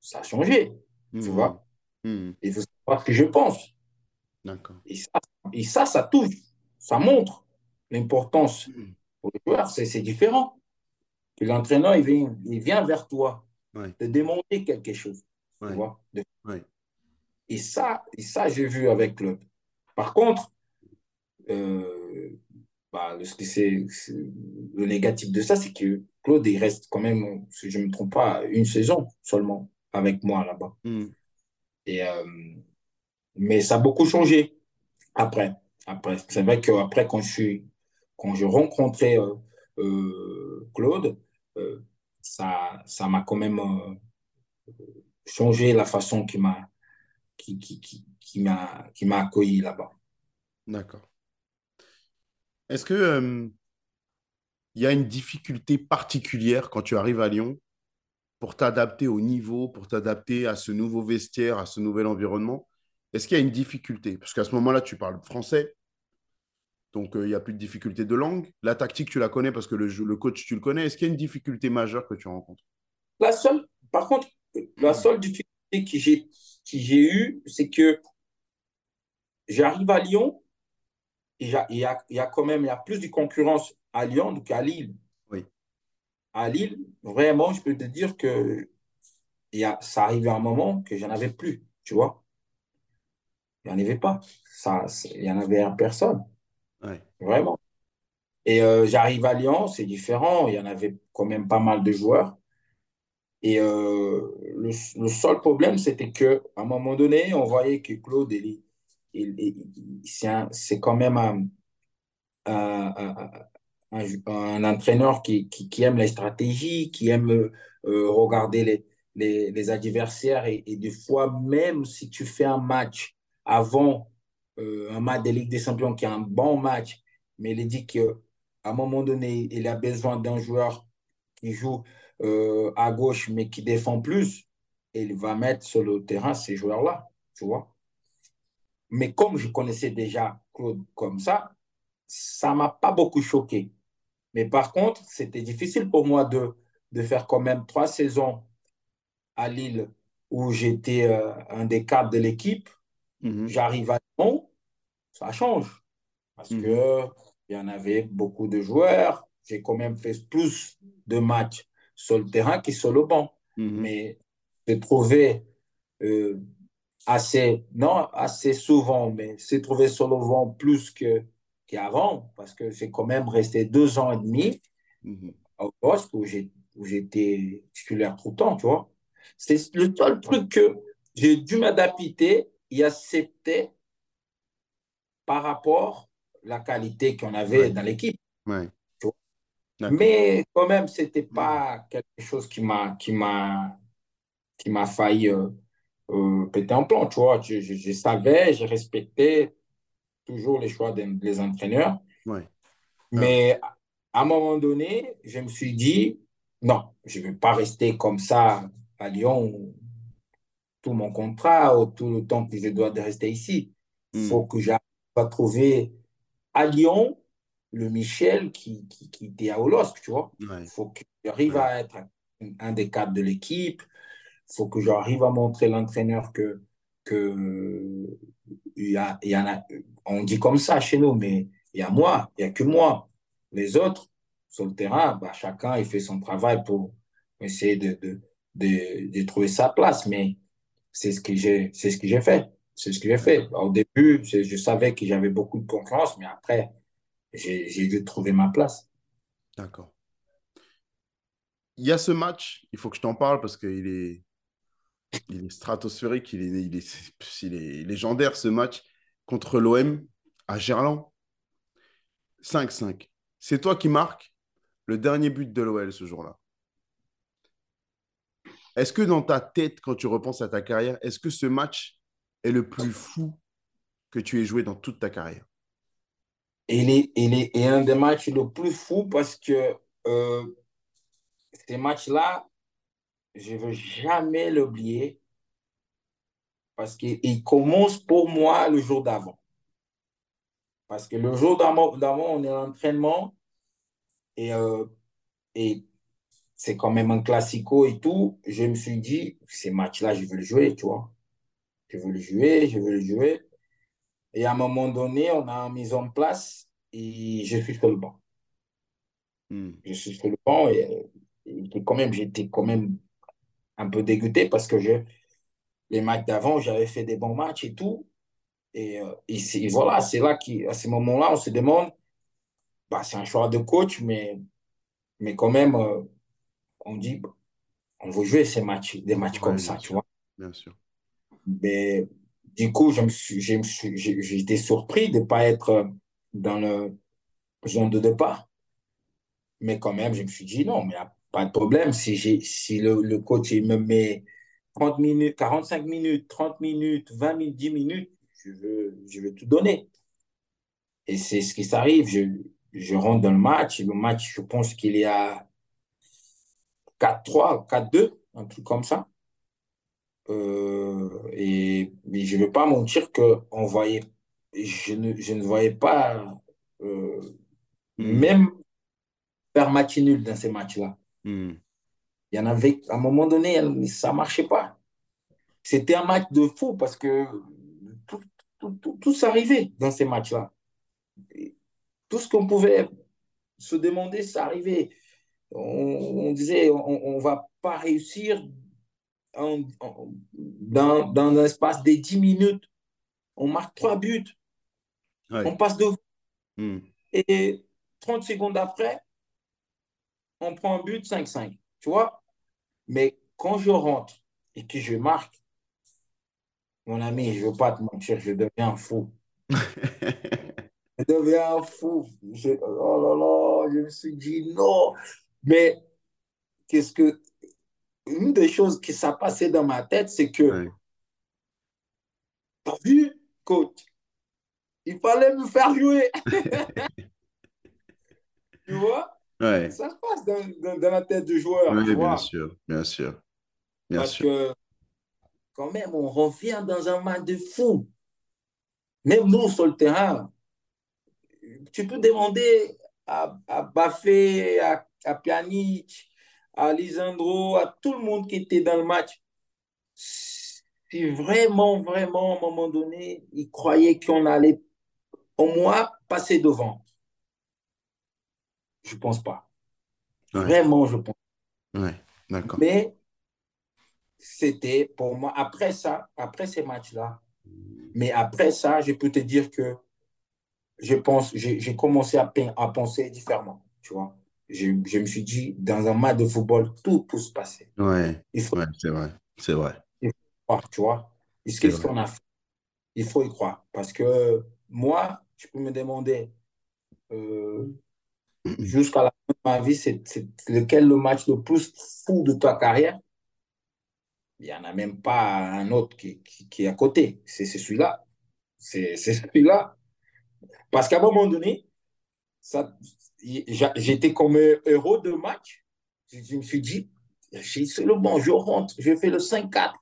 ça a changé. Tu mmh. vois mmh. Il faut savoir ce que je pense. D'accord. Et ça, et ça, ça touche, ça montre l'importance mmh. pour le joueur. C'est différent. Que l'entraîneur, il vient, il vient vers toi, te demander quelque chose. Tu vois Et ça, et ça j'ai vu avec Claude. Par contre, euh, bah, le, le négatif de ça, c'est que Claude, il reste quand même, si je ne me trompe pas, une saison seulement avec moi là-bas. Et, euh, mais ça a beaucoup changé après. après. C'est vrai qu'après, quand je suis, quand j'ai rencontré euh, euh, Claude, ça, ça m'a quand même changé la façon qu'il m'a qui, qui, qui, qui m'a accueilli là-bas. D'accord. Est-ce que euh, y a une difficulté particulière quand tu arrives à Lyon pour t'adapter au niveau, pour t'adapter à ce nouveau vestiaire, à ce nouvel environnement? Est-ce qu'il y a une difficulté? Parce qu'à ce moment-là, tu parles français, donc euh, il n'y a plus de difficulté de langue. La tactique, tu la connais parce que le, le coach, tu le connais. Est-ce qu'il y a une difficulté majeure que tu rencontres? La seule, par contre, la seule difficulté que j'ai, que j'ai eue, c'est que j'arrive à Lyon, et il y a, il y, a, quand même il y a plus de concurrence à Lyon qu'à Lille. Oui. À Lille, vraiment, je peux te dire que il y a, ça arrivait à un moment que j'en avais plus, tu vois. Il n'y en avait pas. Ça, il n'y en avait personne. Ouais. Vraiment. Et euh, j'arrive à Lyon, c'est différent. Il y en avait quand même pas mal de joueurs. Et euh, le, le, seul problème, c'était qu'à un moment donné, on voyait que Claude, il, c'est quand même un, un, un, entraîneur qui, qui, aime les stratégies, qui aime euh, regarder les, les, adversaires. Et, et, des fois, même si tu fais un match avant euh, un match de Ligue des Champions qui est un bon match, mais il dit qu'à un moment donné, il a besoin d'un joueur qui joue euh, à gauche, mais qui défend plus, et il va mettre sur le terrain ces joueurs-là, tu vois. Mais comme je connaissais déjà Claude comme ça, ça m'a pas beaucoup choqué. Mais par contre, c'était difficile pour moi de, de faire quand même trois saisons à Lille où j'étais euh, un des cadres de l'équipe. -hmm. J'arrive à Lyon, ça change. Parce mm -hmm. que il y en avait beaucoup de joueurs. J'ai quand même fait plus de matchs sur le terrain que sur le banc. Mm -hmm. Mais j'ai trouvé euh, assez, non, assez souvent, mais c'est trouvé sur le banc plus qu'avant, parce que j'ai quand même resté deux ans et demi Mhm. au poste où j'ai- où j'étais titulaire tout le temps, tu vois. C'est le seul truc que j'ai dû m'adapter et accepter par rapport à la qualité qu'on avait Ouais. dans l'équipe. Ouais. Mais quand même, c'était pas quelque chose qui m'a qui m'a qui m'a failli euh, euh, péter un plan, tu vois. Je, je, je savais, je respectais toujours les choix des, des entraîneurs. Ouais. Mais à un moment donné, je me suis dit, non, je ne vais pas rester comme ça à Lyon tout mon contrat ou tout le temps que je dois de rester ici. Il Mm. faut que j'arrive à trouver à Lyon le Michel qui, qui, qui était à Olosk, tu vois. Ouais. Il faut que j'arrive Ouais. à être un, des cadres de l'équipe. Il faut que j'arrive à montrer l'entraîneur que, que il y a, il y en a, on dit comme ça chez nous, mais il y a moi, il n'y a que moi. Les autres, sur le terrain, bah, chacun il fait son travail pour essayer de, de, de, de trouver sa place. Mais c'est ce que j'ai, c'est ce que j'ai fait. C'est ce que j'ai fait. Au début, je savais que j'avais beaucoup de concurrence, mais après, j'ai dû trouver ma place. D'accord. Il y a ce match, il faut que je t'en parle parce qu'il est, il est stratosphérique, il est, il il est légendaire ce match contre l'OM à Gerland. 5-5. C'est toi qui marques le dernier but de l'OL ce jour-là. Est-ce que dans ta tête, quand tu repenses à ta carrière, est-ce que ce match est le plus fou que tu aies joué dans toute ta carrière? Et est, est, un des matchs le plus fou parce que euh, ces matchs-là, je ne veux jamais l'oublier parce qu'il commence pour moi le jour d'avant. Parce que le jour d'avant, d'avant, on est en entraînement et, euh, et c'est quand même un classico et tout. Je me suis dit, ces matchs-là, je veux le jouer, tu vois. Je veux le jouer, je veux le jouer. Et à un moment donné, on a mis en place et je suis sur le banc. Hmm. Je suis sur le banc et, et quand même, j'étais quand même un peu dégoûté parce que je, les matchs d'avant, j'avais fait des bons matchs et tout. Et, euh, et, voilà, c'est là qu'à ce moment-là, on se demande, bah, c'est un choix de coach, mais, mais quand même, euh, on dit, on veut jouer ces matchs, des matchs Ouais, comme ça, tu vois. Bien sûr. Mais du coup, je surpris de ne pas être dans le zone de départ. Mais quand même, je me suis dit, non, mais pas de problème. Si, le, coach me met 30 minutes, 45 minutes, 30 minutes, 20 minutes, 10 minutes, je veux, tout donner. Et c'est ce qui s'arrive. Je, je rentre dans le match. Le match, je pense qu'il y a 4-3, 4-2, un truc comme ça. Euh, et mais je ne vais pas mentir que on voyait, je, ne, je ne voyais pas euh, Hmm. même faire match nul dans ces matchs-là. Hmm. Il y en avait, à un moment donné, ça ne marchait pas. C'était un match de fou parce que tout, tout, tout, tout s'arrivait dans ces matchs-là. Tout ce qu'on pouvait se demander, ça arrivait. On, on disait, on ne va pas réussir en- en- dans, dans l'espace des 10 minutes. On marque trois buts, Ouais. on passe devant. Hmm. Et 30 secondes après, on prend un but 5-5. Tu vois? Mais quand je rentre et que je marque, mon ami, je ne veux pas te mentir, je deviens fou. Je deviens fou. Je, oh là là, je me suis dit non. Mais qu'est-ce que. Une des choses qui s'est passé dans ma tête, c'est que, t'as vu, coach, il fallait me faire jouer. tu vois? Ouais. Ça se passe dans, dans- dans la tête du joueur, tu bien vois? sûr, bien sûr, bien Parce sûr. que, quand même, on revient dans un match de fou. Même nous, sur le terrain, tu peux demander à, à Baffé, à, à Pjanic, à Lisandro, à tout le monde qui était dans le match. Si vraiment, vraiment, à un moment donné, ils croyaient qu'on allait au moins passer devant. Je pense pas. Ouais, Vraiment, je pense. ouais, d'accord. Mais c'était pour moi, après ça, après ces matchs-là, mais après ça, je peux te dire que je pense, j'ai commencé à, à penser différemment, tu vois. Je, je me suis dit, dans un match de football, tout peut se passer. Ouais, Il faut ouais, c'est vrai, c'est vrai, y croire, tu vois. Et qu'est-ce qu'on a fait? Il faut y croire. Parce que moi, tu peux me demander euh, jusqu'à la fin de ma vie, c'est lequel le match le plus fou de ta carrière? Il n'y en a même pas un autre qui, qui, qui est à côté. C'est c'est celui-là. C'est c'est celui-là. Parce qu'à un moment donné, j'étais comme un héros de match. Je, je me suis dit, j'ai- c'est le bon, je rentre, je fais le 5-4.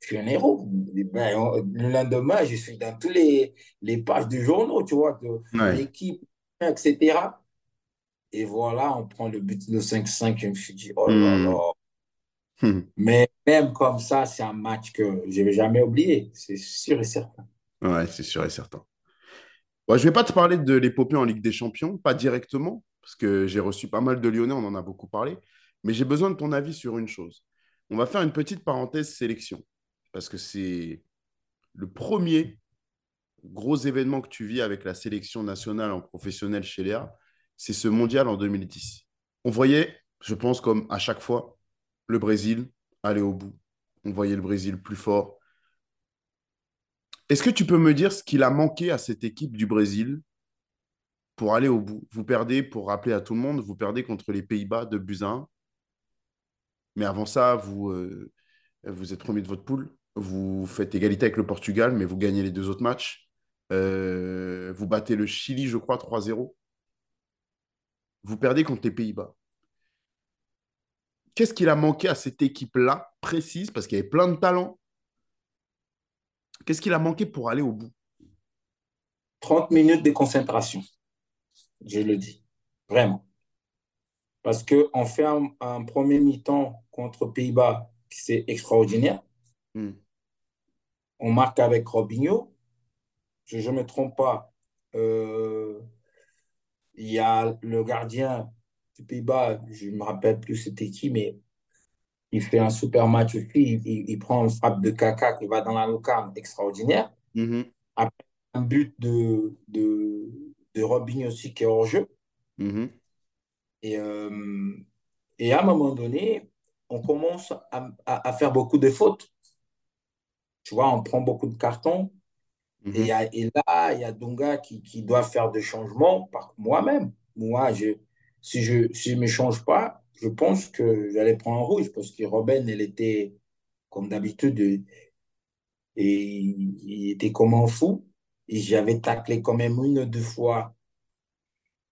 Je suis un héros. Ben, le lendemain, je suis dans tous les, les pages du journal, tu vois, de Ouais, l'équipe, etc. Et voilà, on prend le but de 5-5. Je me suis dit, oh là Hmm. là. Hmm. Mais même comme ça, c'est un match que je ne vais jamais oublier. C'est sûr et certain. Ouais, c'est sûr et certain. Je vais pas te parler de l'épopée en Ligue des Champions, pas directement, parce que j'ai reçu pas mal de Lyonnais, on en a beaucoup parlé, mais j'ai besoin de ton avis sur une chose. On va faire une petite parenthèse sélection, parce que c'est le premier gros événement que tu vis avec la sélection nationale en professionnel chez Léa, c'est ce mondial en 2010. On voyait, je pense, comme à chaque fois, le Brésil aller au bout. On voyait le Brésil plus fort. Est-ce que tu peux me dire ce qu'il a manqué à cette équipe du Brésil pour aller au bout? Vous perdez, pour rappeler à tout le monde, vous perdez contre les Pays-Bas de 1. Mais avant ça, vous, euh, êtes premier de votre poule. Vous faites égalité avec le Portugal, mais vous gagnez les deux autres matchs. Euh, vous battez le Chili, je crois, 3-0. Vous perdez contre les Pays-Bas. Qu'est-ce qu'il a manqué à cette équipe-là, précise, parce qu'il y avait plein de talents? Qu'est-ce qu'il a manqué pour aller au bout? 30 minutes de concentration, je le dis. Vraiment. Parce qu'on fait un, un premier mi-temps contre Pays-Bas c'est extraordinaire. Hmm. On marque avec Robinho. Si je ne me trompe pas, euh, il y a le gardien du Pays-Bas, je ne me rappelle plus c'était qui, mais il fait un super match aussi. Il, il- il prend une frappe de Kaka qui va dans la lucarne, extraordinaire. Mhm. Après, un but de, de, de Robinho aussi qui est hors jeu. Mhm. Et, euh, et à un moment donné, on commence à, à- à faire beaucoup de fautes. Tu vois, on prend beaucoup de cartons. Et, Mhm. y a- et là, il y a Dunga qui, qui doit faire des changements par moi-même. Moi, je, si je si je ne me change pas, je pense que j'allais prendre un rouge parce que Robben, elle était comme d'habitude, et il était comme un fou. Et j'avais taclé quand même une ou deux fois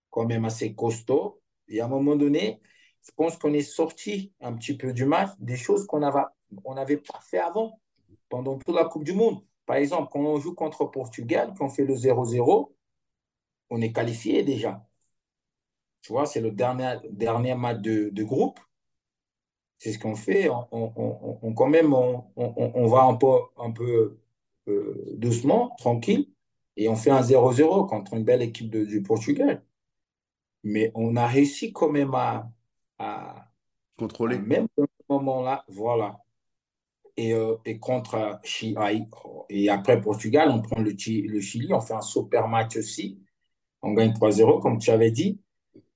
quand même assez costaud. Et à un moment donné, je pense qu'on est sorti un petit peu du match, des choses qu'on n'avait pas fait avant, pendant toute la Coupe du Monde. Par exemple, quand on joue contre Portugal, quand on fait le 0-0, on est qualifié déjà. Tu vois, c'est le dernier, dernier match de, de groupe. C'est ce qu'on fait. On, on, on, quand même, on, va un peu, un peu euh, doucement, tranquille, et on fait un 0-0 contre une belle équipe de, du Portugal. Mais on a réussi quand même à, à contrôler. même dans ce moment-là, voilà. Et, euh, et contre Chili, et après Portugal, on prend le, le Chili, on fait un super match aussi. On gagne 3-0, comme tu avais dit.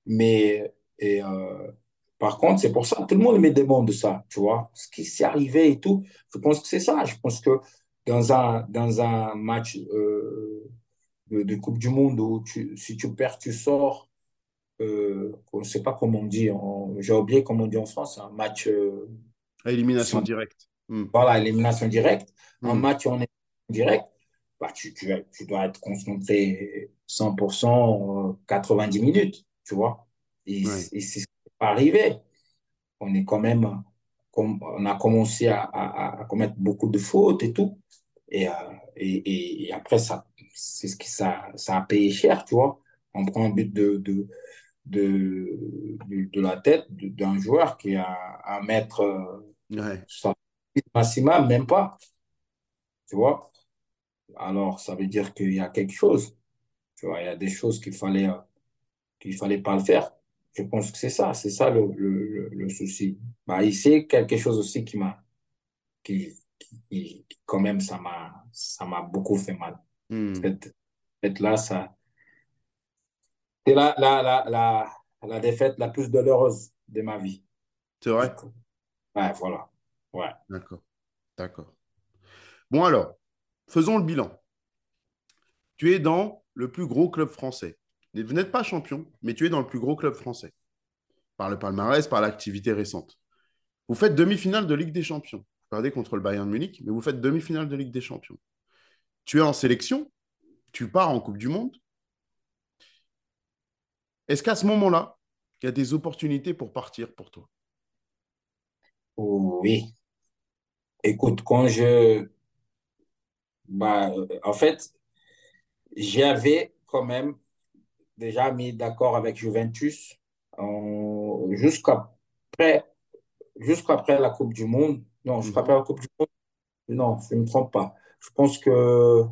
Mais et, euh, par contre, c'est pour ça que tout le monde me demande de ça, tu vois. Ce qui s'est arrivé et tout, je pense que c'est ça. Je pense que dans un, dans un match euh, de, Coupe du Monde où tu, si tu perds, tu sors, euh, on ne sait pas comment on dit, j'ai oublié comment on dit en France, un match. Euh, élimination directe. Hmm. Voilà, élimination directe. Un hmm. match en direct, bah, tu, tu, tu, dois être concentré 100%, 90 minutes, tu vois. Et, c'est ce qui n'est arrivé. On est quand même, on a commencé à, à, commettre beaucoup de fautes et tout. Et, euh, et, et, après, ça, c'est ce qui, ça, ça a payé cher, tu vois. On prend un but de, de, de, de, la tête d'un joueur qui a à mettre euh, ouais. maximum, même pas. Tu vois Alors, ça veut dire qu'il y a quelque chose. Tu vois, il y a des choses qu'il fallait, qu'il fallait pas le faire. Je pense que c'est ça, c'est ça le, le, le, souci. Bah, c'est quelque chose aussi qui m'a, qui, qui, quand même, ça m'a, ça m'a beaucoup fait mal. Cette, là, ça, c'est la, la, la, la, la défaite la plus douloureuse de ma vie. C'est vrai? Ouais, voilà. Ouais. D'accord. D'accord. Bon, alors, faisons le bilan. Tu es dans le plus gros club français. Vous n'êtes pas champion, mais tu es dans le plus gros club français. Par le palmarès, par l'activité récente. Vous faites demi-finale de Ligue des Champions. Vous perdez contre le Bayern de Munich, mais vous faites demi-finale de Ligue des Champions. Tu es en sélection, tu pars en Coupe du Monde. Est-ce qu'à ce, moment-là, il y a des opportunités pour partir pour toi? Oui. Écoute, quand je... Bah, en fait, j'avais quand même déjà mis d'accord avec Juventus jusqu'après jusqu'après la Coupe du Monde. Non, jusqu'après la Coupe du Monde. Non, je ne me trompe pas. Je pense que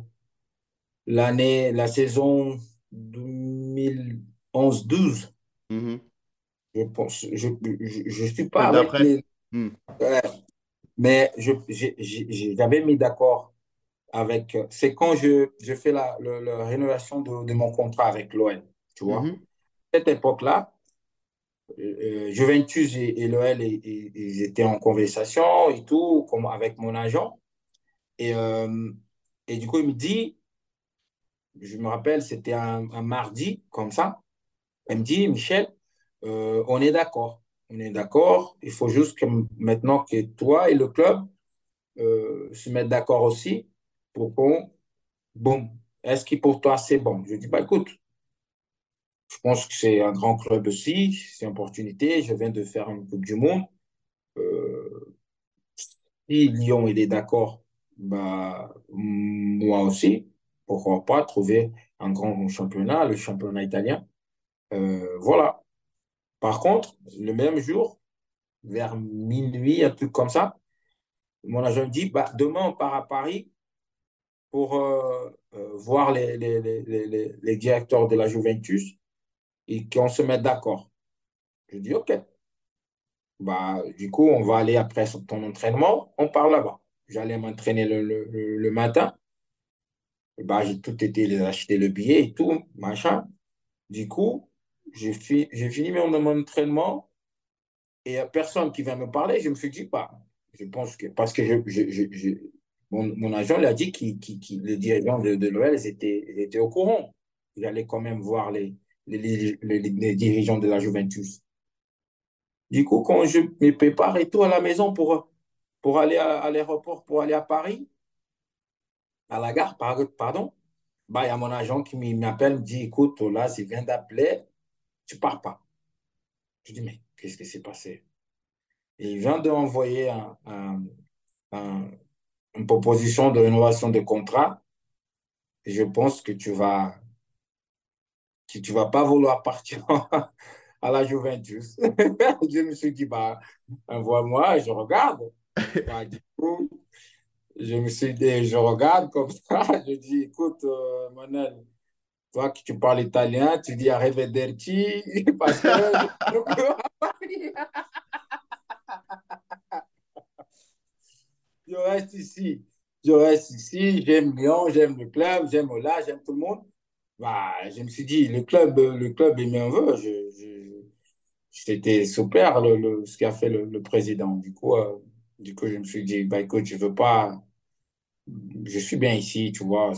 l'année, la saison 2011-12, mm-hmm. je pense, je ne suis pas avec les... Mm. mais j'avais mis d'accord avec. C'est quand je, je fais la, la, rénovation de, de, mon contrat avec l'OL, tu vois. Mm-hmm. Cette époque-là, euh, euh, Juventus et, et l'OL, ils étaient en conversation et tout, comme avec mon agent. Et, euh, et du coup, il me dit, je me rappelle, c'était un, mardi, comme ça. Il me dit, Michel, on est d'accord. On est d'accord. Il faut juste que maintenant que toi et le club se mettent d'accord aussi pour qu'on. Bon, est-ce que pour toi c'est bon? Je dis, bah écoute, je pense que c'est un grand club aussi, c'est une opportunité. Je viens de faire une Coupe du Monde. Euh, si Lyon il est d'accord, bah, moi aussi, pourquoi pas trouver un grand championnat, le championnat italien. Euh, voilà. Par contre, le même jour, vers minuit, un truc comme ça, mon agent me dit bah, demain on part à Paris pour euh, voir les, les, les, les, directeurs de la Juventus et qu'on se mette d'accord. Je dis, OK. Bah, du coup, on va aller après ton entraînement, on part là-bas. J'allais m'entraîner le, le, le, matin. bah, j'ai tout été les acheter le billet et tout, machin. Du coup, j'ai fi fini mon, entraînement et personne qui vient me parler. Je me suis dit, bah, je pense que, parce que je, je, je, mon, mon, agent lui a dit que le dirigeant de, de l'OL était, était au courant. Il allait quand même voir les, les, dirigeants de la Juventus. Du coup, quand je me prépare et tout à la maison pour, pour aller à, l'aéroport, pour aller à Paris, à la gare, pardon, bah, il y a mon agent qui m'appelle, me dit, écoute, là, il vient d'appeler, tu pars pas. Je dis, mais qu'est-ce qui s'est passé? Il vient d'envoyer un, une proposition de rénovation de contrat. Et je pense que tu vas, que tu vas pas vouloir partir à la Juventus. je me suis dit, bah, envoie-moi, je regarde. Bah, du coup, je me suis dit, je regarde comme ça. Je dis, écoute, euh, Manel, toi que tu parles italien, tu dis arrivederci parce que je reste ici. Je reste ici, j'aime Lyon, j'aime le club, j'aime Ola, j'aime tout le monde. Bah, je me suis dit, le club, le club est un vœu. C'était super le, ce qu'a fait le, président. Du coup, euh, du coup, je me suis dit, bah, écoute, je veux pas. Je suis bien ici, tu vois.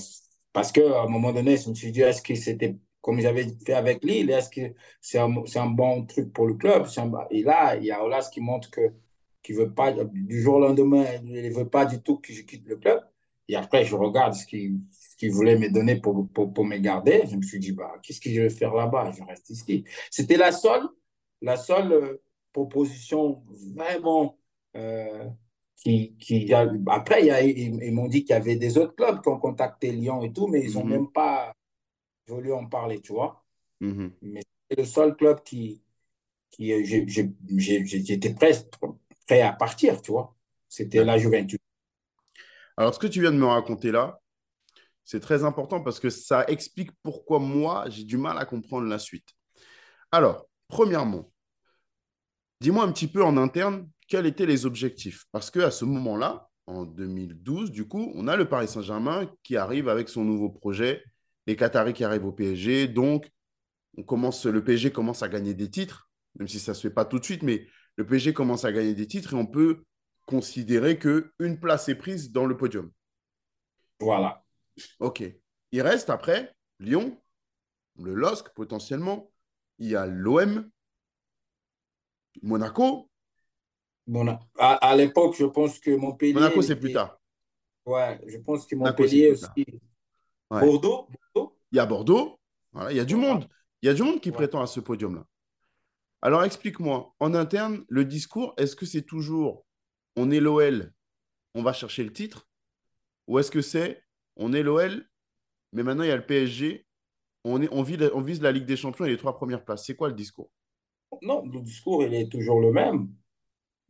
Parce qu'à un moment donné, je me suis dit, est-ce que c'était comme j'avais fait avec Lille, est-ce que c'est un, un, bon truc pour le club? Et là, il y a Olas qui montre que qui veut pas, du jour au lendemain, il ne veut pas du tout que je quitte le club. Et après, je regarde ce qu'il ce voulait me donner pour, pour, pour, me garder. Je me suis dit, bah, qu'est-ce que je vais faire là-bas? Je reste ici. C'était la seule, la seule euh, proposition vraiment euh, qui, qui après, ils, m'ont dit qu'il y avait des autres clubs qui ont contacté Lyon et tout, mais ils n'ont mhm. même pas voulu en parler, tu vois. Mhm. Mais c'est le seul club qui, qui euh, j'étais presque prêt à partir, tu vois. C'était la Juventus. Alors, ce que tu viens de me raconter là, c'est très important parce que ça explique pourquoi moi, j'ai du mal à comprendre la suite. Alors, premièrement, dis-moi un petit peu en interne, quels étaient les objectifs? Parce qu'à ce moment-là, en 2012, du coup, on a le Paris Saint-Germain qui arrive avec son nouveau projet, les Qataris qui arrivent au PSG. Donc, on commence, le PSG commence à gagner des titres, même si ça ne se fait pas tout de suite, mais le PSG commence à gagner des titres et on peut considérer qu'une place est prise dans le podium. Voilà. OK. Il reste après Lyon, le LOSC potentiellement, il y a l'OM, Monaco, à, à l'époque, je pense que Montpellier. Monaco, c'est plus tard. Ouais, je pense que Montpellier aussi. Bordeaux, Il y a Bordeaux. Voilà, il y a du monde. Il y a du monde qui prétend à ce podium-là. Alors explique-moi, en interne, le discours, est-ce que c'est toujours on est l'OL, on va chercher le titre Ou est-ce que c'est on est l'OL, mais maintenant il y a le PSG, on, est, on, vise, la Ligue des Champions et les trois premières places C'est quoi le discours? Non, le discours, il est toujours le même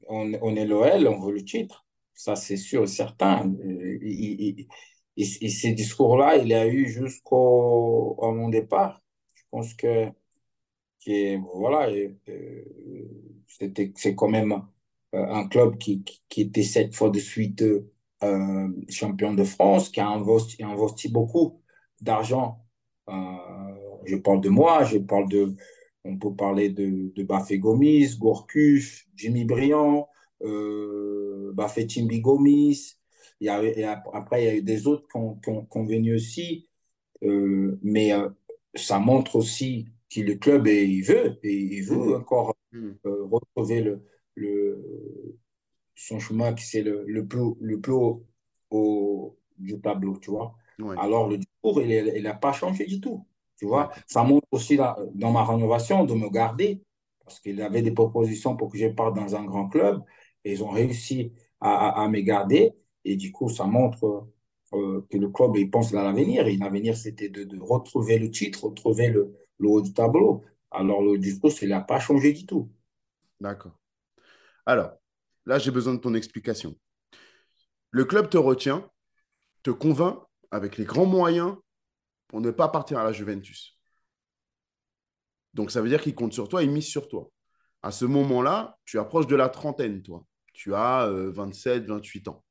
on, est l'OL, on veut le titre. Ça, c'est sûr et certain. Et, ces discours-là, il a eu jusqu'au mon départ. Je pense que, voilà, c'était, c'est quand même euh, un club qui, qui, était sept fois de suite euh, champion de France, qui a investi, investi beaucoup d'argent. Euh, je parle de moi, je parle de, on peut parler de, de Bafé Gomis, Gourcuff, Jimmy Briand, euh, Bafé Timbi Gomis. Il y a, après, il y a eu des autres qui ont, venu aussi. Euh, mais euh, ça montre aussi que le club et il veut, et il veut mmh. encore mmh. Euh, retrouver le, le, son chemin qui c'est le, le, plus, le plus haut, du tableau, tu vois. Alors, le discours, il n'a pas changé du tout. Tu vois, ça montre aussi dans ma rénovation de me garder parce qu'il avait des propositions pour que je parte dans un grand club et ils ont réussi à, à, me garder. Et du coup, ça montre euh, que le club il pense à l'avenir. Et l'avenir, c'était de, de, retrouver le titre, retrouver le, le haut du tableau. Alors, le discours, il n'a pas changé du tout. D'accord. Alors, là, j'ai besoin de ton explication. Le club te retient, te convainc avec les grands moyens pour ne pas partir à la Juventus. Donc, ça veut dire qu'il compte sur toi, il mise sur toi. À ce moment-là, tu approches de la trentaine, toi. Tu as 27, euh, 28 ans.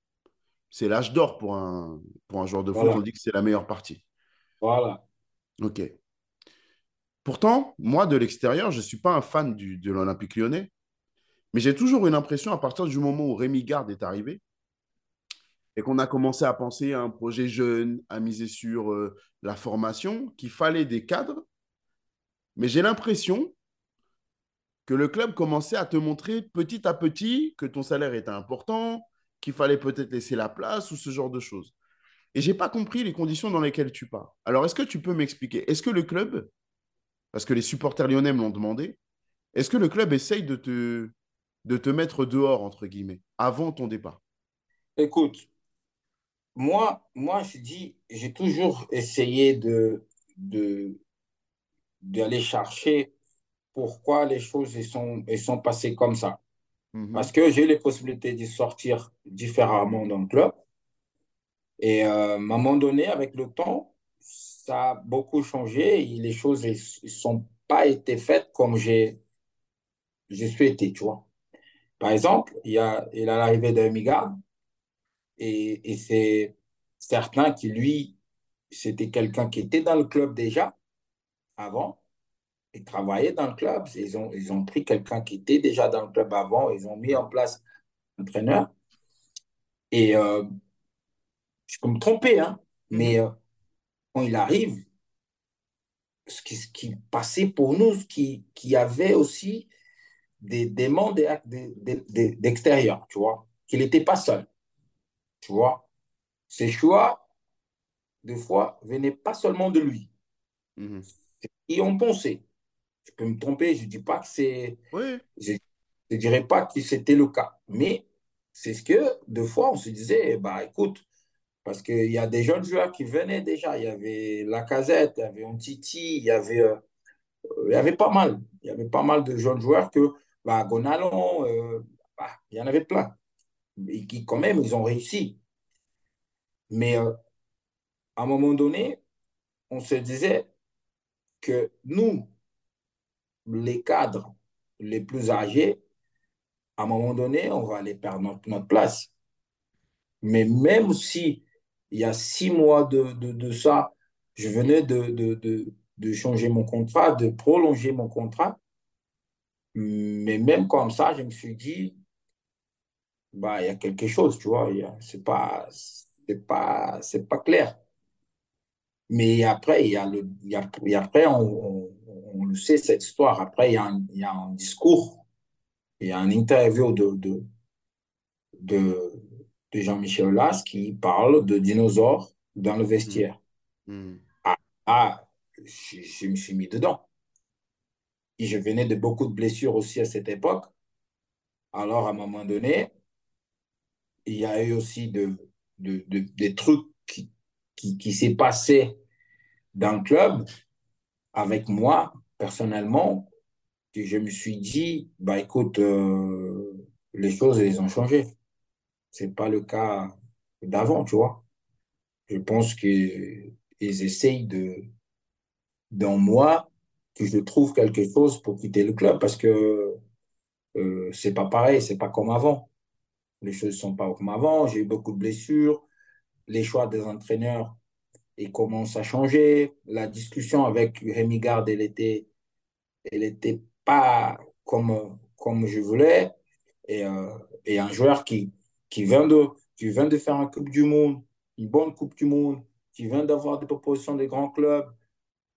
C'est l'âge d'or pour un, pour un joueur de foot. On dit que c'est la meilleure partie. Voilà. OK. Pourtant, moi, de l'extérieur, je ne suis pas un fan du, de l'Olympique lyonnais. Mais j'ai toujours une impression, à partir du moment où Rémi Garde est arrivé, et qu'on a commencé à penser à un projet jeune, à miser sur euh, la formation, qu'il fallait des cadres. Mais j'ai l'impression que le club commençait à te montrer petit à petit que ton salaire était important, qu'il fallait peut-être laisser la place ou ce genre de choses. Et j'ai pas compris les conditions dans lesquelles tu pars. Alors, est-ce que tu peux m'expliquer Est-ce que le club parce que les supporters lyonnais me l'ont demandé. Est-ce que le club essaye de te, de te mettre dehors, entre guillemets, avant ton départ Écoute, moi, moi je dis, j'ai toujours essayé de, de, d'aller chercher pourquoi les choses sont, sont passées comme ça. Mhm. Parce que j'ai les possibilités de sortir différemment dans le club. Et euh, à un moment donné, avec le temps, ça a beaucoup changé et les choses ne sont pas été faites comme j'ai souhaité, tu vois. Par exemple, il y a, il a l'arrivée de et, et c'est certain que lui, c'était quelqu'un qui était dans le club déjà avant et travaillait dans le club. Ils ont, ils ont pris quelqu'un qui était déjà dans le club avant, ils ont mis en place un entraîneur. Et euh, je peux me tromper, hein, mhm. mais euh, quand il arrive, ce qui, ce qui passait pour nous, ce qui, qui avait aussi des demandes d'extérieur, tu vois, qu'il n'était pas seul, tu vois. Ses choix, des fois, venaient pas seulement de lui. Mhm. Ils ont pensé. Je peux me tromper, je ne dis pas que c'est. Oui. Je ne dirais pas que c'était le cas. Mais c'est ce que, des fois, on se disait, bah écoute, parce qu'il y a des jeunes joueurs qui venaient déjà. Il y avait Lacazette, il y avait Ontiti, il y avait, euh, il y avait pas mal. Il y avait pas mal de jeunes joueurs que, Gonalon, euh, bah, il y en avait plein. Et qui, quand même, ils ont réussi. Mais euh, à un moment donné, on se disait que nous, les cadres les plus âgés, à un moment donné, on va aller perdre notre, place. Mais même si il y a six mois de, de, ça, je venais de, de, changer mon contrat, de prolonger mon contrat, mais même comme ça, je me suis dit, bah, il y a quelque chose, tu vois, c'est pas, c'est pas, c'est pas clair. Mais après, il y a le, il y a, et après, on, on, le sait, cette histoire. Après, il y a un, il y a un discours, il y a un interview de, de, de, de Jean-Michel Aulas qui parle de dinosaures dans le vestiaire. Mmh. Mmh. Ah, ah je, je, me suis mis dedans. Je venais de beaucoup de blessures aussi à cette époque. Alors, à un moment donné, il y a eu aussi de, de, de des trucs qui, qui, s'est passé dans le club avec moi, personnellement, que je me suis dit, bah écoute, euh, les choses, elles ont changé. C'est pas le cas d'avant, tu vois. Je pense qu'ils essayent de, dans moi, que je trouve quelque chose pour quitter le club parce que euh, c'est pas pareil, c'est pas comme avant. Les choses sont pas comme avant. J'ai eu beaucoup de blessures. Les choix des entraîneurs il commence à changer. La discussion avec Rémi Garde, elle était, elle était pas comme, comme je voulais. Et, euh, et un joueur qui, qui, vient de, qui vient de faire une Coupe du Monde, une bonne Coupe du Monde, qui vient d'avoir des propositions des grands clubs,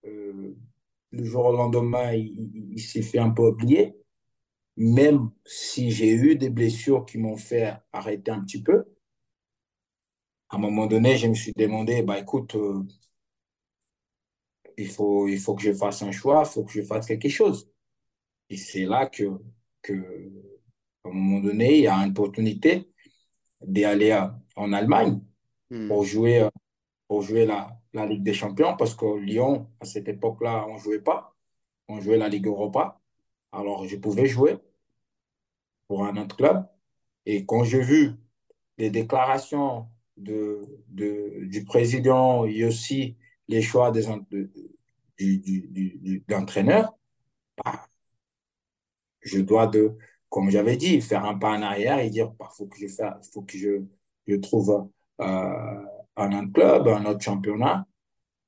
euh, le jour au lendemain, il, il s'est fait un peu oublier. Même si j'ai eu des blessures qui m'ont fait arrêter un petit peu, à un moment donné, je me suis demandé, bah, écoute, euh, il, faut, il faut que je fasse un choix, il faut que je fasse quelque chose. Et c'est là que, que, à un moment donné, il y a une opportunité d'aller en Allemagne hmm. pour jouer, euh, pour jouer la, la Ligue des Champions, parce que Lyon, à cette époque-là, on ne jouait pas. On jouait la Ligue Europa. Alors, je pouvais jouer pour un autre club. Et quand j'ai vu les déclarations de, de, du président et aussi les choix des, de, du, du, d'entraîneur, bah, je dois, de, comme j'avais dit, faire un pas en arrière et dire, il bah, faut que je, faut que je, je trouve euh, un autre club, un autre championnat.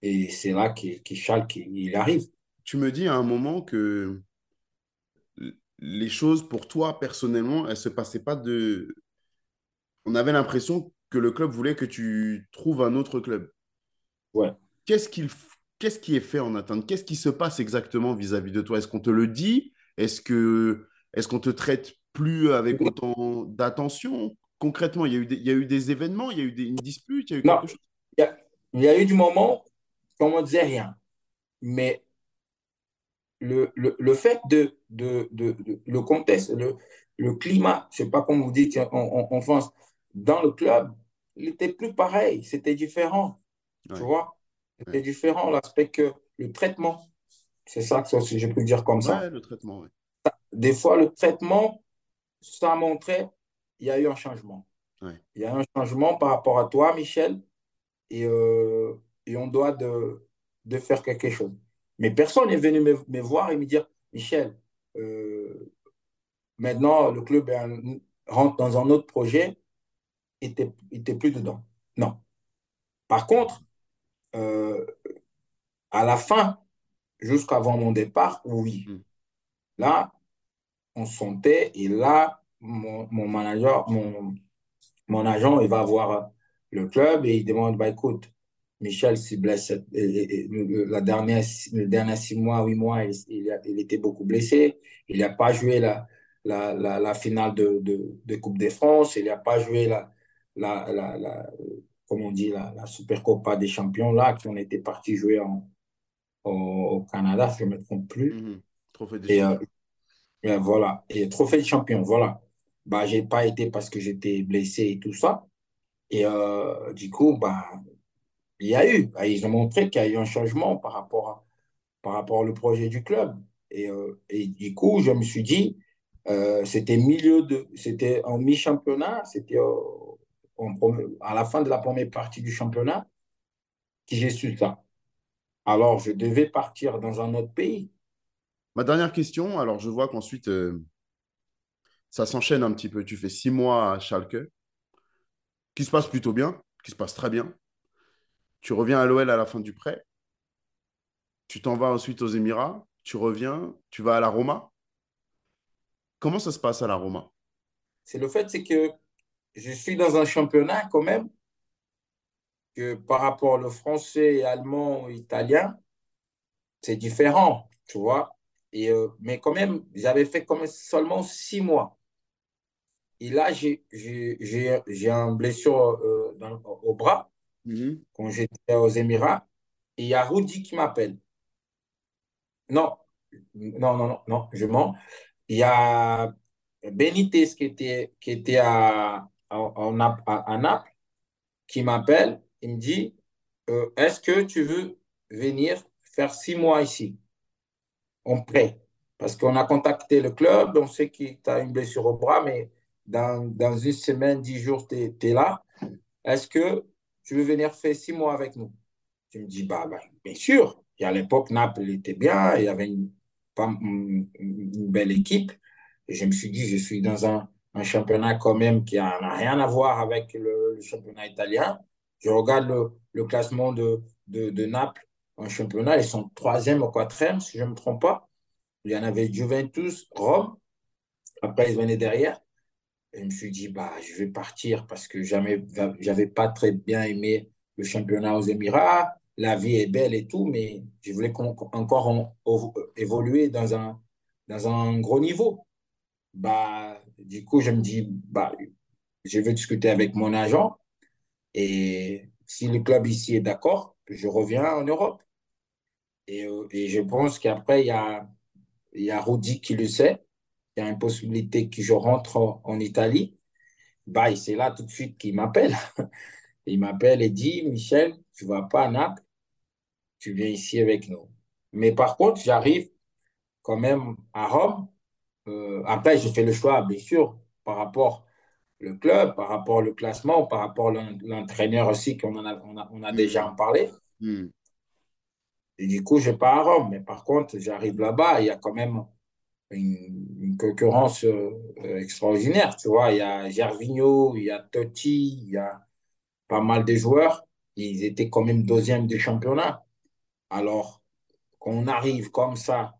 Et c'est là qu'il il arrive. Tu me dis à un moment que les choses pour toi personnellement, elles se passaient pas de. On avait l'impression que le club voulait que tu trouves un autre club. Ouais. Qu'est-ce qu'il Qu'est-ce qui est fait en attente? Qu'est-ce qui se passe exactement vis-à-vis de toi? Est-ce qu'on te le dit? Est-ce que est-ce qu'on te traite plus avec autant d'attention? Concrètement, il y, a eu des, il y a eu des événements, il y a eu des, une dispute, il y a eu quelque chose il, y a, il y, a, eu du moment, on ne disait rien. Mais, le, le, le fait de, de, de, le contexte, le, le climat, je ne sais pas comment vous dites en, en, en, France, dans le club, il n'était plus pareil, c'était différent. Ouais. Tu vois? C'était ouais. différent, l'aspect que le traitement, c'est ça que je peux dire comme ça. Ouais, le traitement. Des fois, le traitement, ça montrait il y a eu un changement. Il y a un changement par rapport à toi, Michel, et, euh, et on doit de, de faire quelque chose. Mais personne n'est venu me, me, voir et me dire, Michel, euh, maintenant le club un, rentre dans un autre projet et tu n'es plus dedans. Non. Par contre, euh, à la fin, jusqu'avant mon départ, oui. Mm. Là, on sentait et là, mon, mon manager, mon, mon agent, il va voir le club et il demande, bah, écoute, Michel s'est blessé. La dernière, les derniers six mois, huit mois, il, il, il était beaucoup blessé. Il n'a pas joué la, la, la, la, finale de, de, de Coupe de France. Il n'a pas joué la, la, la, comme on dit, la, Supercopa des champions, là, qui on était parti jouer en, au, au, Canada, je ne me trompe plus. -hmm. Trophée des et, champions. Euh, et voilà. Et trophée de champion, voilà. Bah, je n'ai pas été parce que j'étais blessé et tout ça. Et euh, du coup, bah, il y a eu, ils ont montré qu'il y a eu un changement par rapport, à, par rapport au projet du club. Et, euh, et du coup, je me suis dit, euh, c'était milieu de, c'était en mi-championnat, c'était à la fin de la première partie du championnat que j'ai su ça. Alors, je devais partir dans un autre pays. Ma dernière question, alors je vois qu'ensuite, ça s'enchaîne un petit peu. Tu fais six mois à Schalke, qui se passe plutôt bien, qui se passe très bien. Tu reviens à l'OL à la fin du prêt. Tu t'en vas ensuite aux Émirats. Tu reviens. Tu vas à la Roma. Comment ça se passe à la Roma? C'est le fait, c'est que je suis dans un championnat quand même que par rapport au français, allemand, italien, c'est différent, tu vois. Euh, mais quand même, j'avais fait seulement six mois. Et là, j'ai un blessure euh, dans, au bras mm -hmm. quand j'étais aux Émirats. Et il y a Rudy qui m'appelle. Non, non, non, non, non, je mens. Il y a Benitez qui était, qui était à, à, à, à Naples qui m'appelle. Il me dit euh, Est-ce que tu veux venir faire six mois ici? On prêt. Parce qu'on a contacté le club, on sait que tu as une blessure au bras, mais dans, une semaine, dix jours, tu es, là. Est-ce que tu veux venir faire six mois avec nous? Tu me dis, bah, bah, bien sûr. Et à l'époque, Naples était bien, il y avait une, belle équipe. Et je me suis dit, je suis dans un, championnat quand même qui n'a rien à voir avec le, championnat italien. Je regarde le, classement de, de, Naples en championnat, ils sont troisième ou quatrième, si je ne me trompe pas. Il y en avait Juventus, Rome. Après, ils venaient derrière. Et je me suis dit, bah, je vais partir parce que jamais, j'avais pas très bien aimé le championnat aux Émirats. La vie est belle et tout, mais je voulais encore évoluer dans un, dans un gros niveau. Bah, du coup, je me dis, bah, je vais discuter avec mon agent et si le club ici est d'accord, je reviens en Europe. Et, et je pense qu'après, il y a, y a Rudy qui le sait il y a une possibilité que je rentre en Italie, bah, c'est là tout de suite qu'il m'appelle. Il m'appelle et dit, Michel, tu ne vas pas à Naples, tu viens ici avec nous. Mais par contre, j'arrive quand même à Rome. Euh, après, j'ai fait le choix, bien sûr, par rapport le club, par rapport le classement, par rapport l'entraîneur aussi, qu'on a, on a, on a, déjà en parlé. Mm. Et du coup, je pars à Rome. Mais par contre, j'arrive là-bas, il y a quand même une, une concurrence euh, extraordinaire. Tu vois, il y a Gervinho, il y a Totti, il y a pas mal de joueurs. Ils étaient quand même deuxième du championnat. Alors, quand on arrive comme ça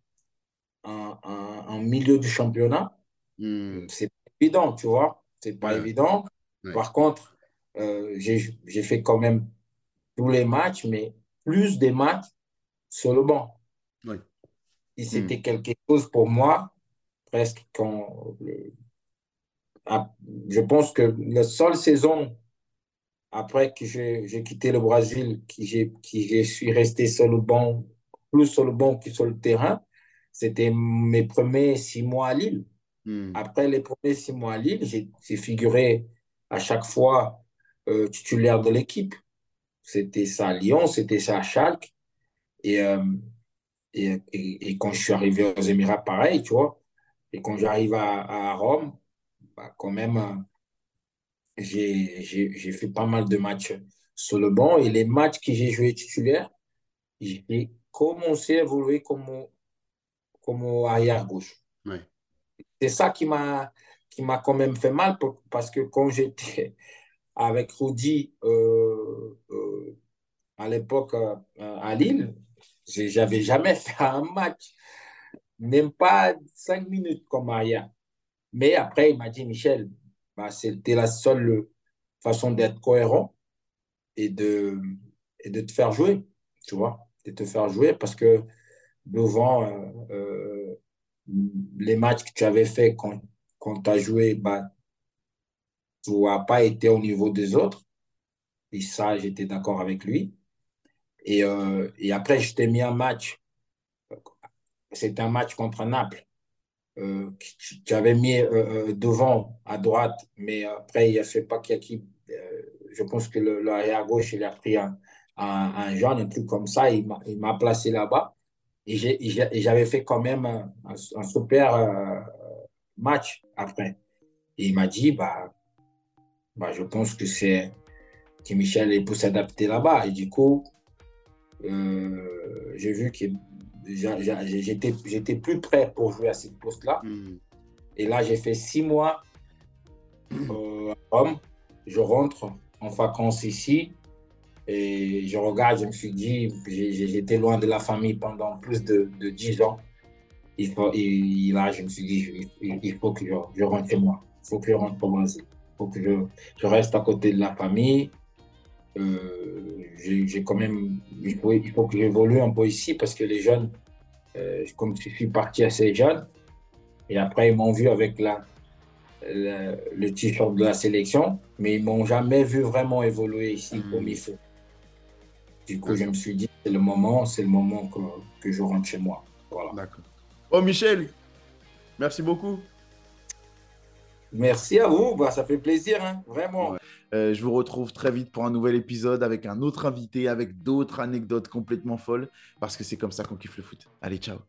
en, en, en milieu du championnat, mm. c'est pas évident, tu vois. C'est pas ouais. évident. Ouais. Par contre, euh, j'ai fait quand même tous les matchs, mais plus des matchs sur le banc. Et c'était mmh. quelque chose pour moi, presque quand. Je pense que la seule saison après que j'ai quitté le Brésil, que je suis resté sur le banc, plus sur le banc que sur le terrain, c'était mes premiers six mois à Lille. Hmm. Après les premiers six mois à Lille, j'ai figuré à chaque fois euh, titulaire de l'équipe. C'était ça à Lyon, c'était ça à Schalke. Et, euh, et, et, quand je suis arrivé aux Émirats, pareil, tu vois. Et quand j'arrive à, à, Rome, bah, quand même, euh, j'ai fait pas mal de matchs sur le banc. Et les matchs que j'ai joué titulaire, j'ai commencé à évoluer comme, comme arrière-gauche. C'est ça qui m'a qui m'a quand même fait mal parce que quand j'étais avec Rudy euh, euh, à l'époque euh, à Lille, j'avais jamais fait un match, même pas cinq minutes comme arrière. Mais après, il m'a dit, Michel, bah, c'était la seule façon d'être cohérent et de, et de te faire jouer, tu vois, de te faire jouer parce que devant les matchs que tu avais fait quand, quand tu as joué, bah, tu n'as pas été au niveau des autres. Et ça, j'étais d'accord avec lui. Et, euh, et après, je t'ai mis un match. C'était un match contre Naples. Euh, tu avais mis euh, euh, devant à droite, mais après, il a fait pas qui. je pense que le, à gauche, il a pris un, un, un jaune, un truc comme ça. Il m'a placé là-bas. Et j'avais fait quand même un, un super match après. Et il m'a dit, bah, bah, je pense que c'est que Michel est pour s'adapter là-bas. Et du coup, euh, j'ai vu que j'étais plus prêt pour jouer à cette poste-là. Hmm. Et là, j'ai fait six mois euh, à Rome. Je rentre en vacances ici. Et je regarde, je me suis dit, j'étais loin de la famille pendant plus de, de 10 ans. Il faut, et là, je me suis dit, il, faut que je, rentre chez moi. Il faut que je rentre au Brésil. Il faut que je, je, reste à côté de la famille. Euh, j'ai quand même, il faut, il faut que j'évolue un peu ici parce que les jeunes, euh, comme je suis parti assez jeune, et après ils m'ont vu avec la, le t-shirt de la sélection, mais ils m'ont jamais vu vraiment évoluer ici hmm. comme il faut. Du coup, je me suis dit, c'est le moment, c'est le moment que, que, je rentre chez moi. Voilà. D'accord. Oh, Michel, merci beaucoup. Merci à vous, bah, ça fait plaisir, hein, vraiment. Euh, je vous retrouve très vite pour un nouvel épisode avec un autre invité, avec d'autres anecdotes complètement folles, parce que c'est comme ça qu'on kiffe le foot. Allez, ciao.